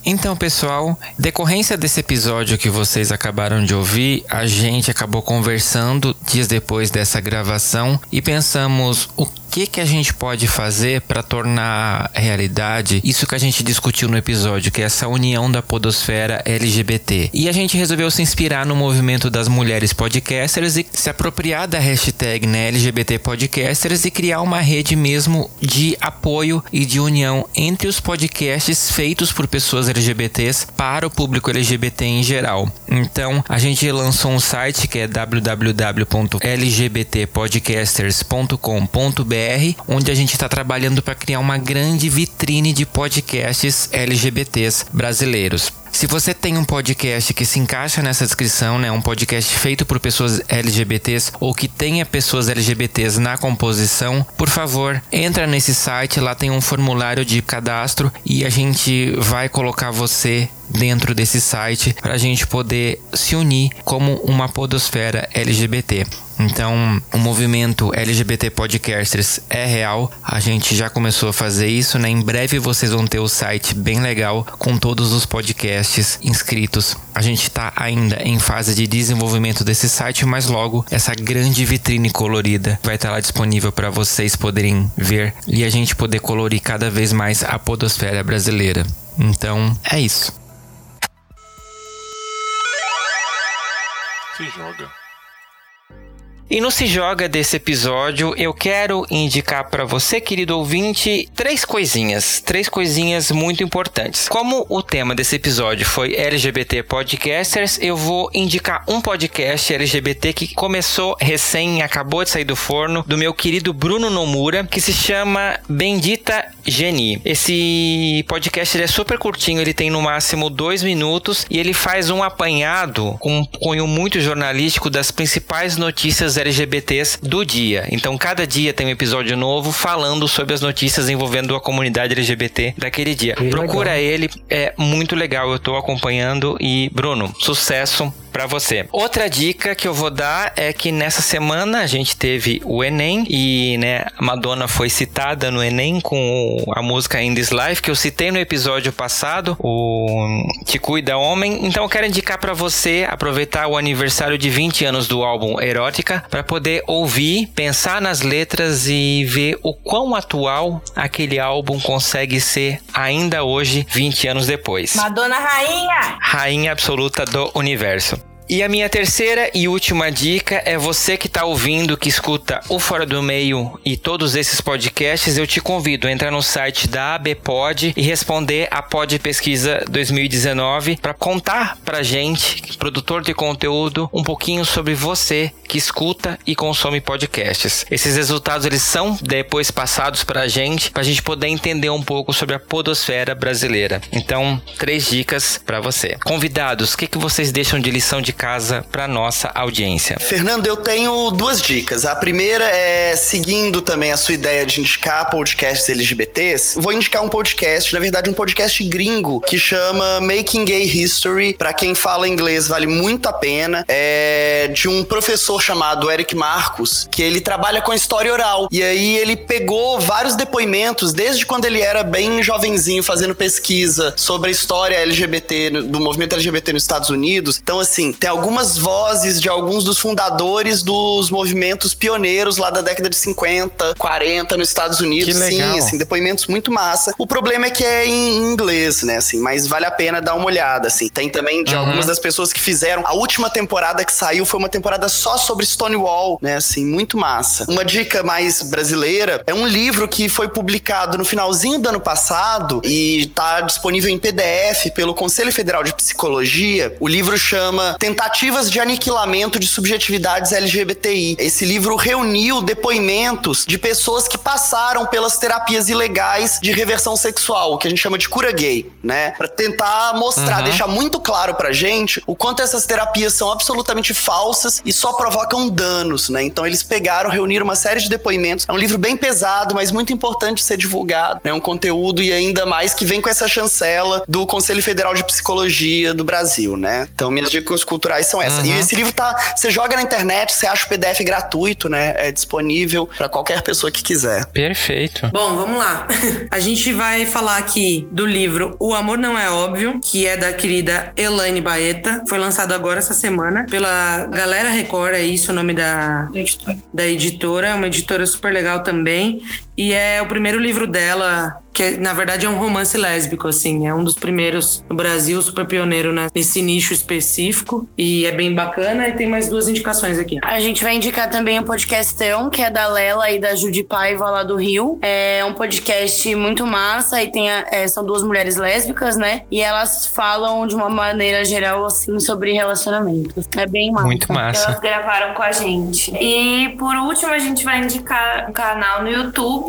Então, pessoal, decorrência desse episódio que vocês acabaram de ouvir, a gente acabou conversando dias depois dessa gravação e pensamos o que que a gente pode fazer para tornar realidade isso que a gente discutiu no episódio, que é essa união da podosfera LGBT. E a gente resolveu se inspirar no movimento das mulheres podcasters e se apropriar da hashtag né, LGBT Podcasters e criar uma rede mesmo de apoio e de união entre os podcasts feitos por pessoas LGBTs para o público LGBT em geral. Então, a gente lançou um site que é www.lgbtpodcasters.com.br, onde a gente está trabalhando para criar uma grande vitrine de podcasts LGBTs brasileiros. Se você tem um podcast que se encaixa nessa descrição, né, um podcast feito por pessoas LGBTs ou que tenha pessoas LGBTs na composição, por favor, entra nesse site, lá tem um formulário de cadastro e a gente vai colocar você dentro desse site para a gente poder se unir como uma podosfera LGBT. Então, o movimento LGBT Podcasters é real. A gente já começou a fazer isso, né? Em breve vocês vão ter o site bem legal com todos os podcasts inscritos. A gente está ainda em fase de desenvolvimento desse site, mas logo essa grande vitrine colorida vai estar lá disponível para vocês poderem ver e a gente poder colorir cada vez mais a podosfera brasileira. Então, é isso. Se joga. E no Se Joga desse episódio, eu quero indicar para você, querido ouvinte, três coisinhas. Três coisinhas muito importantes. Como o tema desse episódio foi LGBT Podcasters, eu vou indicar um podcast LGBT que começou recém, acabou de sair do forno, do meu querido Bruno Nomura, que se chama Bendita Geni. Esse podcast é super curtinho, ele tem no máximo dois minutos e ele faz um apanhado com um cunho muito jornalístico das principais notícias LGBTs do dia. Então, cada dia tem um episódio novo falando sobre as notícias envolvendo a comunidade LGBT daquele dia. Que Procura legal. ele, é muito legal. Eu tô acompanhando e, Bruno, sucesso pra você. Outra dica que eu vou dar é que nessa semana a gente teve o Enem e, né, Madonna foi citada no Enem com a música In This Life que eu citei no episódio passado, o Te Cuida Homem. Então eu quero indicar pra você aproveitar o aniversário de 20 anos do álbum Erótica pra poder ouvir, pensar nas letras e ver o quão atual aquele álbum consegue ser ainda hoje, 20 anos depois. Madonna Rainha! Rainha absoluta do universo. E a minha terceira e última dica é você que está ouvindo, que escuta o Fora do Meio e todos esses podcasts, eu te convido a entrar no site da ABPod e responder a Pod Pesquisa 2019 para contar pra gente, produtor de conteúdo, um pouquinho sobre você que escuta e consome podcasts. Esses resultados eles são depois passados pra gente, pra gente poder entender um pouco sobre a podosfera brasileira. Então, três dicas para você. Convidados, o que, que vocês deixam de lição de casa para nossa audiência? Fernando, eu tenho duas dicas. A primeira é seguindo também a sua ideia de indicar podcasts LGBTs. Vou indicar um podcast, na verdade, um podcast gringo que chama Making Gay History. Para quem fala inglês, vale muito a pena. É de um professor chamado Eric Marcos, que ele trabalha com história oral. E aí ele pegou vários depoimentos desde quando ele era bem jovenzinho fazendo pesquisa sobre a história LGBT do movimento LGBT nos Estados Unidos. Então assim, tem algumas vozes de alguns dos fundadores dos movimentos pioneiros lá da década de 50, 40 nos Estados Unidos. Que legal. Sim, assim, depoimentos muito massa. O problema é que é em inglês, né, assim, mas vale a pena dar uma olhada, assim. Tem também de Uhum. algumas das pessoas que fizeram. A última temporada que saiu foi uma temporada só sobre Stonewall, né, assim, muito massa. Uma dica mais brasileira é um livro que foi publicado no finalzinho do ano passado e tá disponível em PDF pelo Conselho Federal de Psicologia. O livro chama Tentativas de Aniquilamento de Subjetividades LGBTI. Esse livro reuniu depoimentos de pessoas que passaram pelas terapias ilegais de reversão sexual, o que a gente chama de cura gay, né? Pra tentar mostrar, Uhum. deixar muito claro pra gente o quanto essas terapias são absolutamente falsas e só provocam danos, né? Então eles pegaram, reuniram uma série de depoimentos. É um livro bem pesado, mas muito importante ser divulgado. É um conteúdo e ainda mais que vem com essa chancela do Conselho Federal de Psicologia do Brasil, né? Então minhas dicas culturais são essas. Uhum. E esse livro tá, você joga na internet, você acha o PDF gratuito, né? É disponível pra qualquer pessoa que quiser. Perfeito. Bom, vamos lá. A gente vai falar aqui do livro O Amor Não É Óbvio, que é da querida Elaine Baeta. Foi lançado agora essa semana pela Galera Record, é isso o nome da, da editora. É uma editora super legal também. E é o primeiro livro dela, que na verdade é um romance lésbico, assim. É um dos primeiros no Brasil, super pioneiro né, nesse nicho específico. E é bem bacana. E tem mais duas indicações aqui. A gente vai indicar também o podcastão, que é da Lela e da Judy Paiva lá do Rio. É um podcast muito massa e tem a- é, são duas mulheres lésbicas, né? E elas falam de uma maneira geral, assim, sobre relacionamentos. É bem massa. Muito massa. Elas gravaram com a gente. E por último, a gente vai indicar um canal no YouTube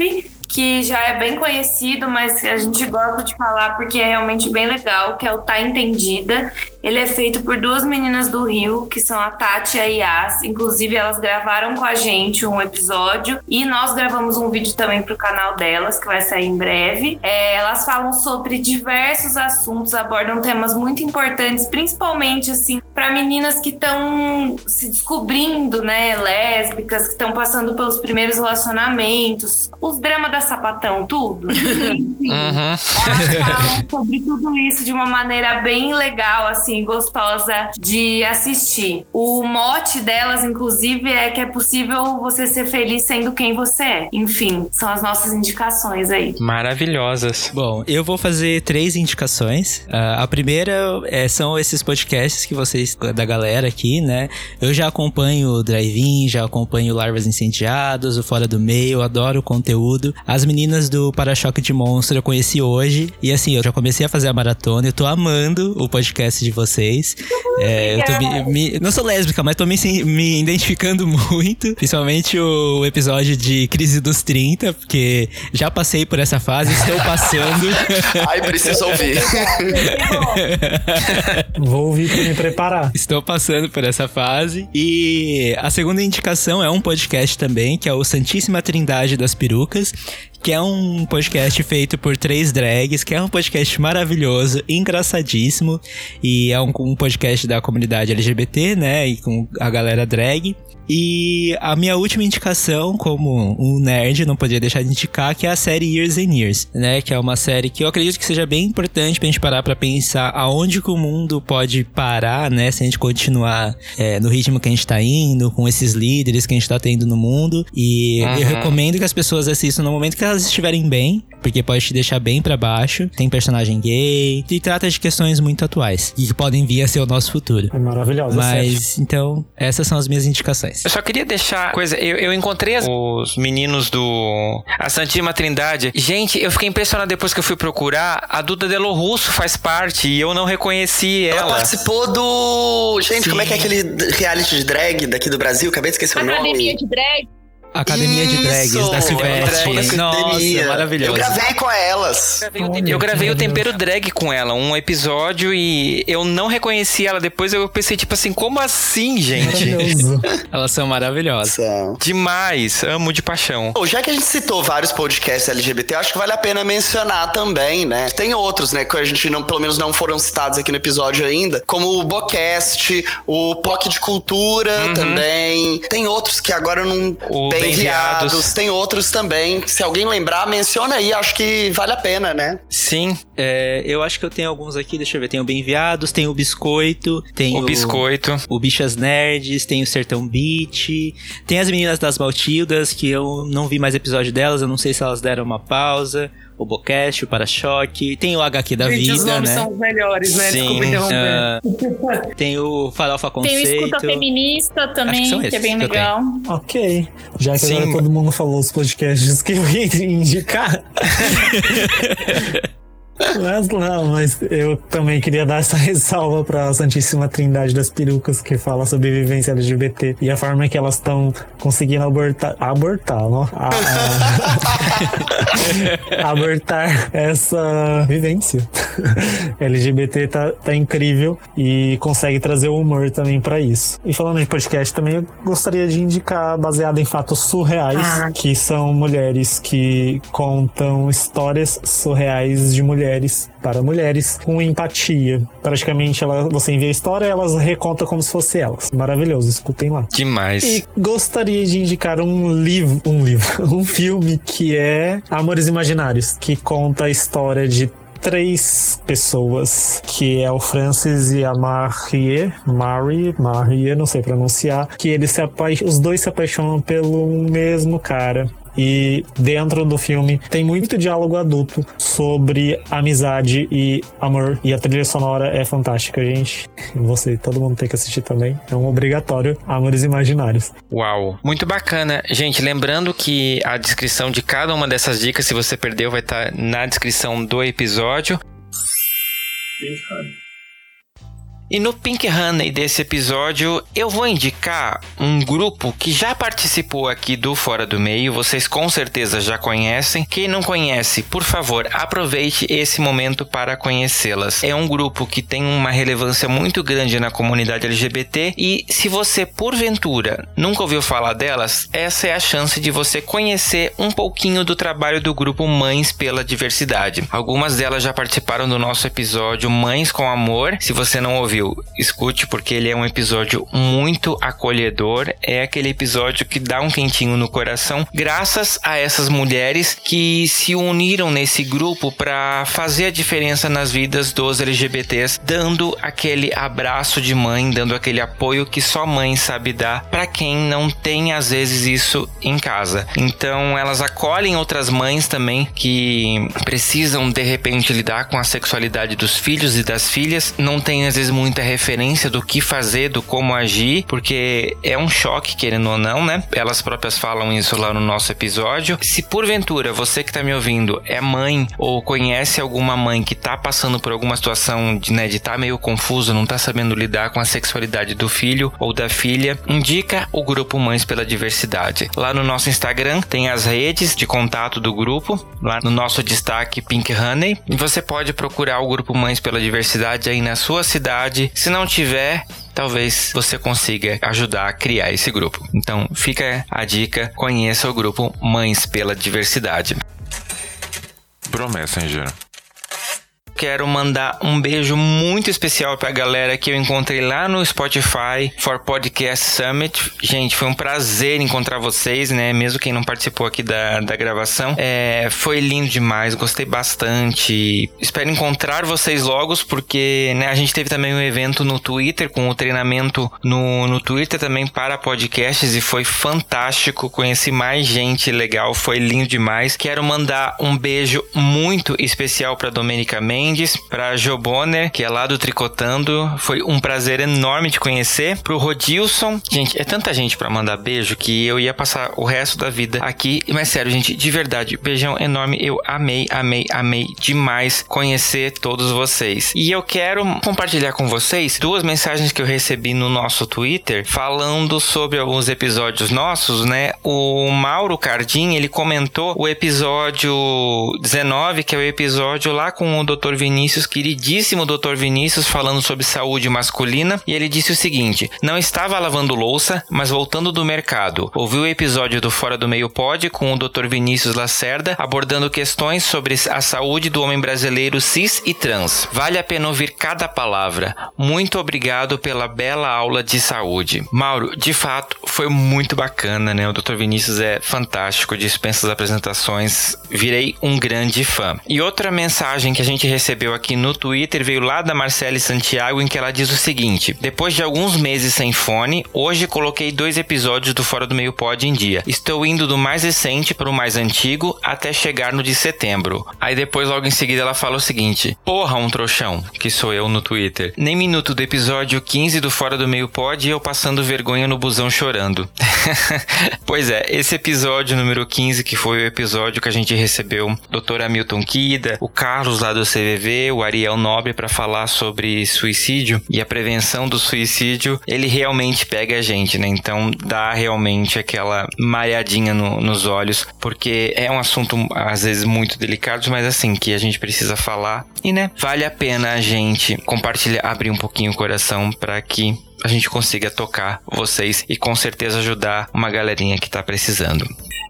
que já é bem conhecido, mas a gente gosta de falar porque é realmente bem legal, que é o Tá Entendida. Ele é feito por duas meninas do Rio, que são a Tati e a Yas. Inclusive, elas gravaram com a gente um episódio e nós gravamos um vídeo também pro canal delas, que vai sair em breve. É, elas falam sobre diversos assuntos, abordam temas muito importantes, principalmente assim, para meninas que estão se descobrindo, né, lésbicas, que estão passando pelos primeiros relacionamentos, os dramas da sapatão, tudo. Enfim, Uhum. elas falam sobre tudo isso de uma maneira bem legal, assim, gostosa de assistir. O mote delas, inclusive, é que é possível você ser feliz sendo quem você é. Enfim, são as nossas indicações aí. Maravilhosas. Bom, eu vou fazer três indicações. Ah, a primeira é, são esses podcasts que vocês, da galera aqui, né? Eu já acompanho o Drive-In, já acompanho o Larvas Incendiados, o Fora do Meio, adoro o conteúdo. As meninas do Para-Choque de Monstro eu conheci hoje. E assim, eu já comecei a fazer a maratona, eu tô amando o podcast de vocês. É, eu tô me, me- não sou lésbica, mas tô me, me identificando muito. Principalmente o episódio de Crise dos 30, porque já passei por essa fase, estou passando. Ai, preciso ouvir. Vou ouvir pra me preparar. Estou passando por essa fase. E a segunda indicação é um podcast também, que é o Santíssima Trindade das Perucas, que é um podcast feito por três drags, que é um podcast maravilhoso, engraçadíssimo, e é um, um podcast da comunidade LGBT, né, e com a galera drag. E a minha última indicação, como um nerd, não podia deixar de indicar, que é a série Years and Years, né? Que é uma série que eu acredito que seja bem importante pra gente parar pra pensar aonde que o mundo pode parar, né? Se a gente continuar é, no ritmo que a gente tá indo, com esses líderes que a gente tá tendo no mundo. E Uhum. eu recomendo que as pessoas assistam no momento que elas elas estiverem bem, porque pode te deixar bem para baixo. Tem personagem gay e trata de questões muito atuais e que podem vir a ser o nosso futuro. É maravilhosa. Mas então, essas são as minhas indicações. Eu só queria deixar coisa. Eu, eu encontrei os meninos do A Santíssima Trindade. Gente, eu fiquei impressionado depois que eu fui procurar. A Duda Delo Russo faz parte e eu não reconheci ela. Ela participou do. Gente, Sim. como é que é aquele reality de drag daqui do Brasil? Acabei de esquecer o nome. Academia de drag. Academia de Drags, Isso, da Silvestre. Da Nossa, maravilhoso. Eu gravei com elas. Eu gravei o Tempero Drag com ela, um episódio, e eu não reconheci ela. Depois eu pensei, tipo assim, como assim, gente? Elas são maravilhosas. São. Demais, amo de paixão. Bom, já que a gente citou vários podcasts LGBT, eu acho que vale a pena mencionar também, né? Tem outros, né, que a gente não, pelo menos não foram citados aqui no episódio ainda, como o Bocast, o POC de Cultura também. Tem outros que agora eu não. O Bem Bem Viados. Viados. Tem outros também. Se alguém lembrar, menciona aí. Acho que vale a pena, né? Sim, É, eu acho que eu tenho alguns aqui, deixa eu ver. Tem o Bem Viados, tem o Biscoito, tem o Biscoito. o Bichas Nerds, tem o Sertão Beat, tem as meninas das Maltildas, que eu não vi mais episódio delas, eu não sei se elas deram uma pausa. O Bocast, o Para-Choque, tem o HQ da Gente, os Vida, nomes né? são os melhores, né? Sim, Desculpa interromper. Ah, tem o Farofa Tem o Conceito. Escuta Feminista também, são que, é bem que legal. Ok. Já que Sim. agora todo mundo falou os podcasts que eu ia indicar. Mas não, mas eu também queria dar essa ressalva pra Santíssima Trindade das Perucas, que fala sobre vivência LGBT e a forma que elas estão conseguindo abortar. Abortar, não? A- a- abortar essa vivência. LGBT tá, tá incrível e consegue trazer o humor também pra isso. E falando de podcast também, eu gostaria de indicar baseado em fatos surreais, Ah. que são mulheres que contam histórias surreais de mulheres para mulheres com empatia. Praticamente ela, você envia a história, elas recontam como se fosse elas. Maravilhoso, escutem lá. Demais. E gostaria de indicar um livro, um livro, um filme que é Amores Imaginários, que conta a história de três pessoas, que é o Francis e a Marie, Marie, Marie, não sei pronunciar, que eles se apa- os dois se apaixonam pelo mesmo cara. E dentro do filme tem muito diálogo adulto sobre amizade e amor. E a trilha sonora é fantástica, gente. Você, todo mundo tem que assistir também. É um obrigatório. Amores Imaginários. Uau, muito bacana. Gente, lembrando que a descrição de cada uma dessas dicas, se você perdeu, vai estar na descrição do episódio. E no Pink Honey desse episódio, eu vou indicar um grupo que já participou aqui do Fora do Meio, vocês com certeza já conhecem. Quem não conhece, por favor, aproveite esse momento para conhecê-las. É um grupo que tem uma relevância muito grande na comunidade LGBT e se você porventura nunca ouviu falar delas, essa é a chance de você conhecer um pouquinho do trabalho do grupo Mães pela Diversidade. Algumas delas já participaram do nosso episódio Mães com Amor. Se você não ouviu, escute porque ele é um episódio muito acolhedor. É aquele episódio que dá um quentinho no coração, graças a essas mulheres que se uniram nesse grupo para fazer a diferença nas vidas dos LGBTs, dando aquele abraço de mãe, dando aquele apoio que só mãe sabe dar para quem não tem às vezes isso em casa. Então elas acolhem outras mães também que precisam de repente lidar com a sexualidade dos filhos e das filhas, não tem às vezes muita referência do que fazer, do como agir, porque é um choque, querendo ou não, né? Elas próprias falam isso lá no nosso episódio. Se porventura você que tá me ouvindo é mãe ou conhece alguma mãe que tá passando por alguma situação de, né, de tá meio confuso, não tá sabendo lidar com a sexualidade do filho ou da filha, indica o grupo Mães pela Diversidade. Lá no nosso Instagram tem as redes de contato do grupo, lá no nosso destaque Pink Honey, e você pode procurar o grupo Mães pela Diversidade aí na sua cidade. Se não tiver, talvez você consiga ajudar a criar esse grupo. Então, fica a dica, conheça o grupo Mães pela Diversidade. Promessa, hein, Gera? Quero mandar um beijo muito especial pra galera que eu encontrei lá no Spotify for Podcast Summit. Gente, foi um prazer encontrar vocês, né? Mesmo quem não participou aqui da, da gravação. É, foi lindo demais, gostei bastante. Espero encontrar vocês logo, porque né, a gente teve também um evento no Twitter, com o treinamento no, no Twitter também para podcasts e foi fantástico. Conheci mais gente legal, foi lindo demais. Quero mandar um beijo muito especial para Domenica Mendes, para Jo Bonner, que é lá do Tricotando. Foi um prazer enorme te conhecer. Pro Rodilson. Gente, é tanta gente para mandar beijo que eu ia passar o resto da vida aqui. Mas sério, gente, de verdade, beijão enorme. Eu amei, amei, amei demais conhecer todos vocês. E eu quero compartilhar com vocês duas mensagens que eu recebi no nosso Twitter falando sobre alguns episódios nossos, né? O Mauro Cardim, ele comentou o episódio 19, que é o episódio lá com o Dr. Vinícius, queridíssimo Dr. Vinícius, falando sobre saúde masculina, e ele disse o seguinte: "Não estava lavando louça, mas voltando do mercado. Ouvi o episódio do Fora do Meio Pod com o Dr. Vinícius Lacerda, abordando questões sobre a saúde do homem brasileiro cis e trans. Vale a pena ouvir cada palavra. Muito obrigado pela bela aula de saúde." Mauro, de fato, foi muito bacana, né? O Dr. Vinícius é fantástico, dispensa as apresentações. Virei um grande fã. E outra mensagem que a gente recebeu aqui no Twitter veio lá da Marcele Santiago, em que ela diz o seguinte: Depois de alguns meses sem fone, hoje coloquei dois episódios do Fora do Meio Pod em dia. Estou indo do mais recente para o mais antigo até chegar no de setembro. Aí depois, logo em seguida, ela fala o seguinte: Porra, um trouxão, que sou eu no Twitter. Nem minuto do episódio 15 do Fora do Meio Pod e eu passando vergonha no busão chorando. pois é, esse episódio número 15, que foi o episódio que a gente recebeu Dr. Hamilton Kida, o Carlos lá do CVV, o Ariel Nobre para falar sobre suicídio e a prevenção do suicídio, ele realmente pega a gente, né? Então dá realmente aquela mareadinha no, nos olhos, porque é um assunto às vezes muito delicado, mas assim, que a gente precisa falar e, né, vale a pena a gente compartilhar, abrir um pouquinho o coração para que a gente consiga tocar vocês e com certeza ajudar uma galerinha que tá precisando.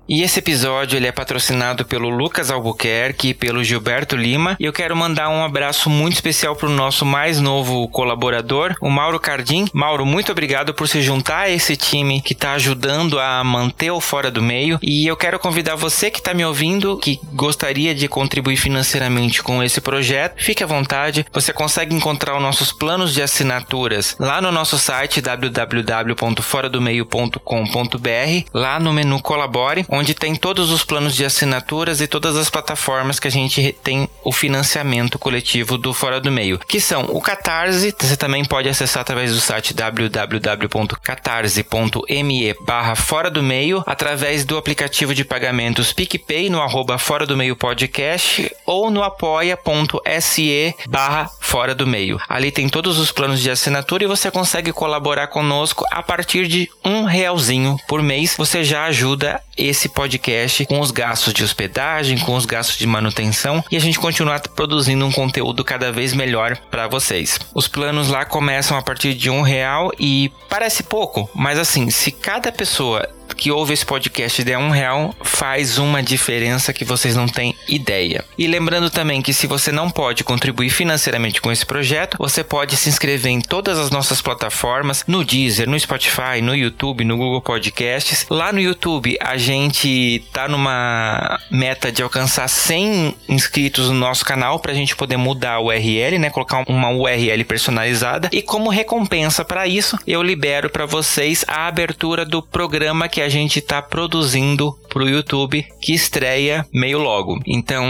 E esse episódio ele é patrocinado pelo Lucas Albuquerque e pelo Gilberto Lima. E eu quero mandar um abraço muito especial para o nosso mais novo colaborador, o Mauro Cardim. Mauro, muito obrigado por se juntar a esse time que está ajudando a manter o Fora do Meio. E eu quero convidar você que está me ouvindo, que gostaria de contribuir financeiramente com esse projeto, fique à vontade. Você consegue encontrar os nossos planos de assinaturas lá no nosso site www.foradomeio.com.br, lá no menu Colabore onde tem todos os planos de assinaturas e todas as plataformas que a gente tem o financiamento coletivo do Fora do Meio, que são o Catarse, você também pode acessar através do site www.catarse.me barra Fora do Meio, através do aplicativo de pagamentos PicPay no arroba Fora do Meio Podcast ou no apoia.se barra Fora do Meio. Ali tem todos os planos de assinatura e você consegue colaborar conosco a partir de um realzinho por mês. Você já ajuda esse podcast com os gastos de hospedagem, com os gastos de manutenção e a gente continuar produzindo um conteúdo cada vez melhor para vocês. Os planos lá começam a partir de um real e parece pouco, mas assim, se cada pessoa que ouve esse podcast der um real faz uma diferença que vocês não têm ideia. E lembrando também que se você não pode contribuir financeiramente com esse projeto, você pode se inscrever em todas as nossas plataformas, no Deezer, no Spotify, no YouTube, no Google Podcasts. Lá no YouTube a gente tá numa meta de alcançar 100 inscritos no nosso canal para a gente poder mudar a URL, né, colocar uma URL personalizada e como recompensa para isso, eu libero para vocês a abertura do programa que a gente está produzindo para o YouTube que estreia meio logo. Então,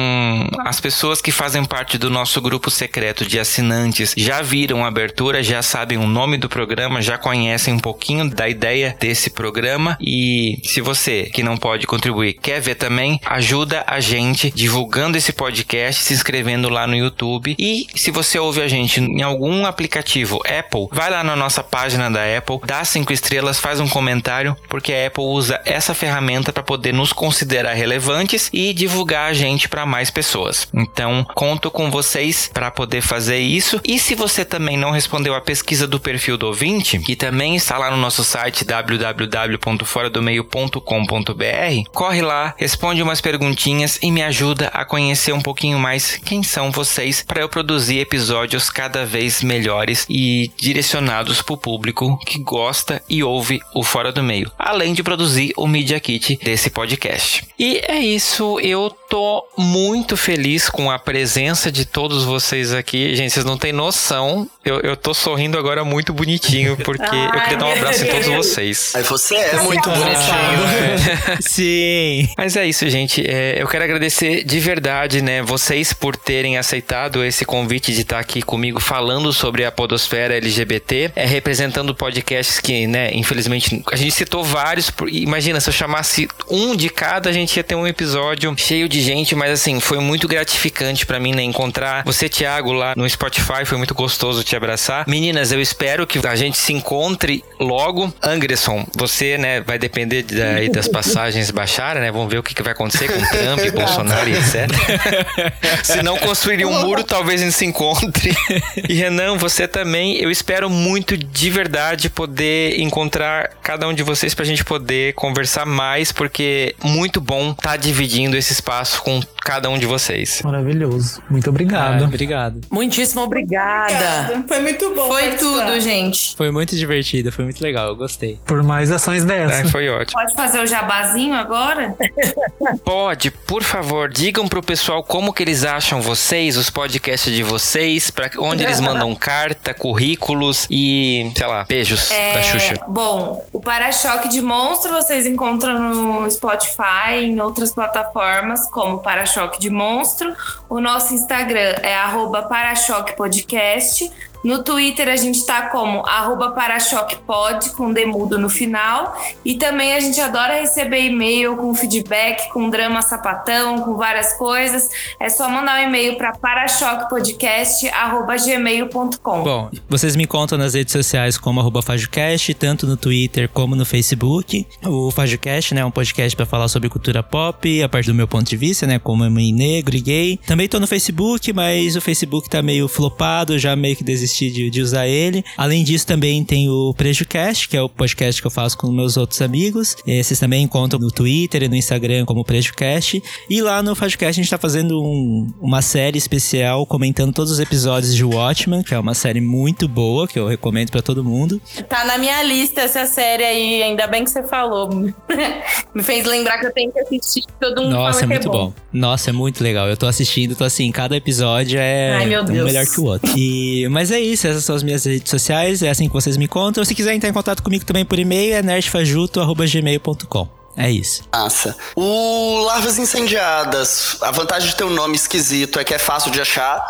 as pessoas que fazem parte do nosso grupo secreto de assinantes já viram a abertura, já sabem o nome do programa, já conhecem um pouquinho da ideia desse programa e se você que não pode contribuir quer ver também, ajuda a gente divulgando esse podcast, se inscrevendo lá no YouTube e se você ouve a gente em algum aplicativo Apple, vai lá na nossa página da Apple, dá cinco estrelas, faz um comentário porque a Apple pessoal usa essa ferramenta para poder nos considerar relevantes e divulgar a gente para mais pessoas. Então, conto com vocês para poder fazer isso. E se você também não respondeu a pesquisa do perfil do ouvinte, que também está lá no nosso site www.foradomeio.com.br, corre lá, responde umas perguntinhas e me ajuda a conhecer um pouquinho mais quem são vocês para eu produzir episódios cada vez melhores e direcionados para o público que gosta e ouve o Fora do Meio, além de produzir o Media Kit desse podcast. E é isso, eu tô muito feliz com a presença de todos vocês aqui. Gente, vocês não têm noção. Eu, eu tô sorrindo agora muito bonitinho, porque Ai, eu queria dar um abraço em todos vocês. Aí você é muito bonitinho. Sim. Mas é isso, gente. É, eu quero agradecer de verdade, né, vocês por terem aceitado esse convite de estar aqui comigo falando sobre a podosfera LGBT, é, representando podcasts que, né, infelizmente, a gente citou vários. Imagina, se eu chamasse um de cada, a gente ia ter um episódio cheio de gente, mas assim, foi muito gratificante para mim, né, encontrar você, Thiago, lá no Spotify, foi muito gostoso te abraçar. Meninas, eu espero que a gente se encontre logo. Anderson, você, né, vai depender daí das passagens baixarem, né? Vamos ver o que, que vai acontecer com Trump, Bolsonaro e etc. se não construir um muro, talvez a gente se encontre. E Renan, você também, eu espero muito de verdade poder encontrar cada um de vocês pra gente poder conversar mais, porque muito bom estar tá dividindo esse espaço com cada um de vocês. Maravilhoso. Muito obrigado. Ah, obrigado. Muitíssimo obrigada. obrigada. Foi muito bom. Foi tudo, gente. Foi muito divertido, foi muito legal, eu gostei. Por mais ações dessas. É, foi ótimo. Pode fazer o jabazinho agora? Pode, por favor, digam pro pessoal como que eles acham vocês, os podcasts de vocês, para onde eles mandam carta, currículos e, sei lá, beijos é, da Xuxa. Bom, o Para-choque de Monstro vocês encontram no Spotify, em outras plataformas, como Para-choque de Monstro. O nosso Instagram é arroba Para-choque Podcast. No Twitter a gente tá como arroba parachoquepod, com demudo no final. E também a gente adora receber e-mail com feedback, com drama sapatão, com várias coisas. É só mandar um e-mail para parachoquepodcast.gmail.com. Bom, vocês me contam nas redes sociais como arroba FajoCast, tanto no Twitter como no Facebook. O FajoCast, né, é um podcast para falar sobre cultura pop, a partir do meu ponto de vista, né, como homem negro e gay. Também tô no Facebook, mas o Facebook tá meio flopado, já meio que desisti desistir de, de, usar ele. Além disso, também tem o PrejuCast, que é o podcast que eu faço com meus outros amigos. Esses também encontram no Twitter e no Instagram como PrejuCast. E lá no Fajocast a gente tá fazendo um, uma série especial comentando todos os episódios de Watchmen, que é uma série muito boa, que eu recomendo para todo mundo. Tá na minha lista essa série aí, ainda bem que você falou. Me fez lembrar que eu tenho que assistir, todo mundo Nossa, fala é muito é bom. bom. Nossa, é muito legal. Eu tô assistindo, tô assim, cada episódio é Ai, um melhor que o outro. E, mas é isso, essas são as minhas redes sociais, é assim que vocês me encontram. Se quiser entrar em contato comigo também por e-mail, é nerdfajuto.gmail.com. É isso. Massa. O Larvas Incendiadas, a vantagem de ter um nome esquisito é que é fácil de achar.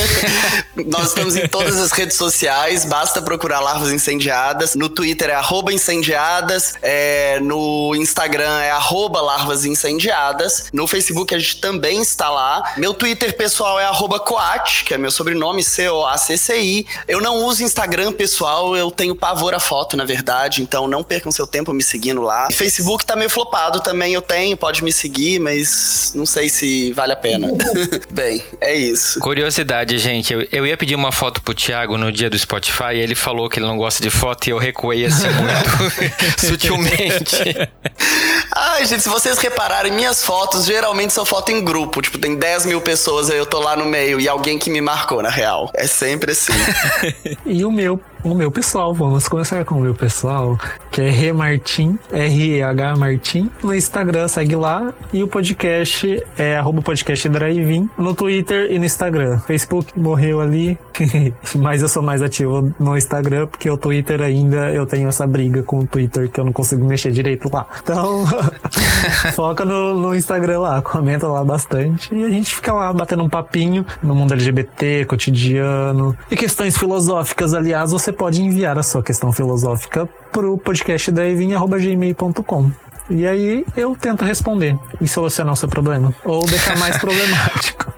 Nós estamos em todas as redes sociais, basta procurar Larvas Incendiadas. No Twitter é arroba incendiadas, é, no Instagram é arroba larvas incendiadas. No Facebook a gente também está lá. Meu Twitter pessoal é arroba coat, que é meu sobrenome, C-O-A-C-C-I. Eu não uso Instagram pessoal, eu tenho pavor a foto, na verdade, então não percam seu tempo me seguindo lá. Facebook Facebook tá meio flopado também, eu tenho, pode me seguir, mas não sei se vale a pena. Bem, é isso. Curiosidade, gente, eu, eu ia pedir uma foto pro Thiago no dia do Spotify e ele falou que ele não gosta de foto e eu recuei assim muito sutilmente. Ai, gente, se vocês repararem, minhas fotos geralmente são foto em grupo. Tipo, tem 10 mil pessoas, aí eu tô lá no meio e alguém que me marcou, na real. É sempre assim. e o meu o meu pessoal, vamos começar com o meu pessoal, que é Remartim, R-E-H Martim. No Instagram, segue lá. E o podcast é arroba podcast drive no Twitter e no Instagram. Facebook morreu ali, mas eu sou mais ativo no Instagram, porque o Twitter ainda eu tenho essa briga com o Twitter que eu não consigo mexer direito lá. Então, foca no, no Instagram lá, comenta lá bastante. E a gente fica lá batendo um papinho no mundo LGBT, cotidiano e questões filosóficas. Aliás, você você pode enviar a sua questão filosófica para o podcast da gmail.com. E aí eu tento responder e solucionar o seu problema. Ou deixar mais problemático.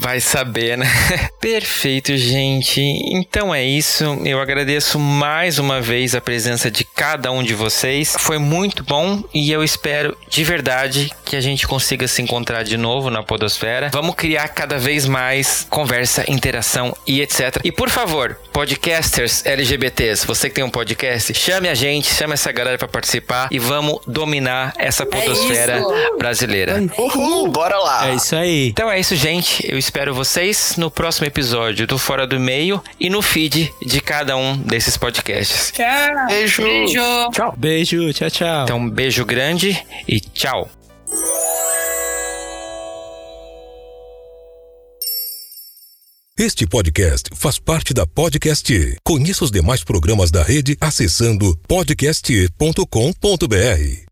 Vai saber, né? Perfeito, gente. Então é isso. Eu agradeço mais uma vez a presença de cada um de vocês. Foi muito bom e eu espero de verdade que a gente consiga se encontrar de novo na Podosfera. Vamos criar cada vez mais conversa, interação e etc. E por favor, podcasters LGBTs, você que tem um podcast, chame a gente, chame essa galera para participar e vamos dominar essa Podosfera isso. brasileira. Uhul, bora lá. É isso aí. Então é isso, gente. Eu espero vocês no próximo episódio do Fora do Meio e no feed de cada um desses podcasts. Tchau. Beijo. Beijo. Tchau. Beijo, tchau, tchau. Então, um beijo grande e tchau. Este podcast faz parte da Podcast. Conheça os demais programas da rede acessando podcast.com.br.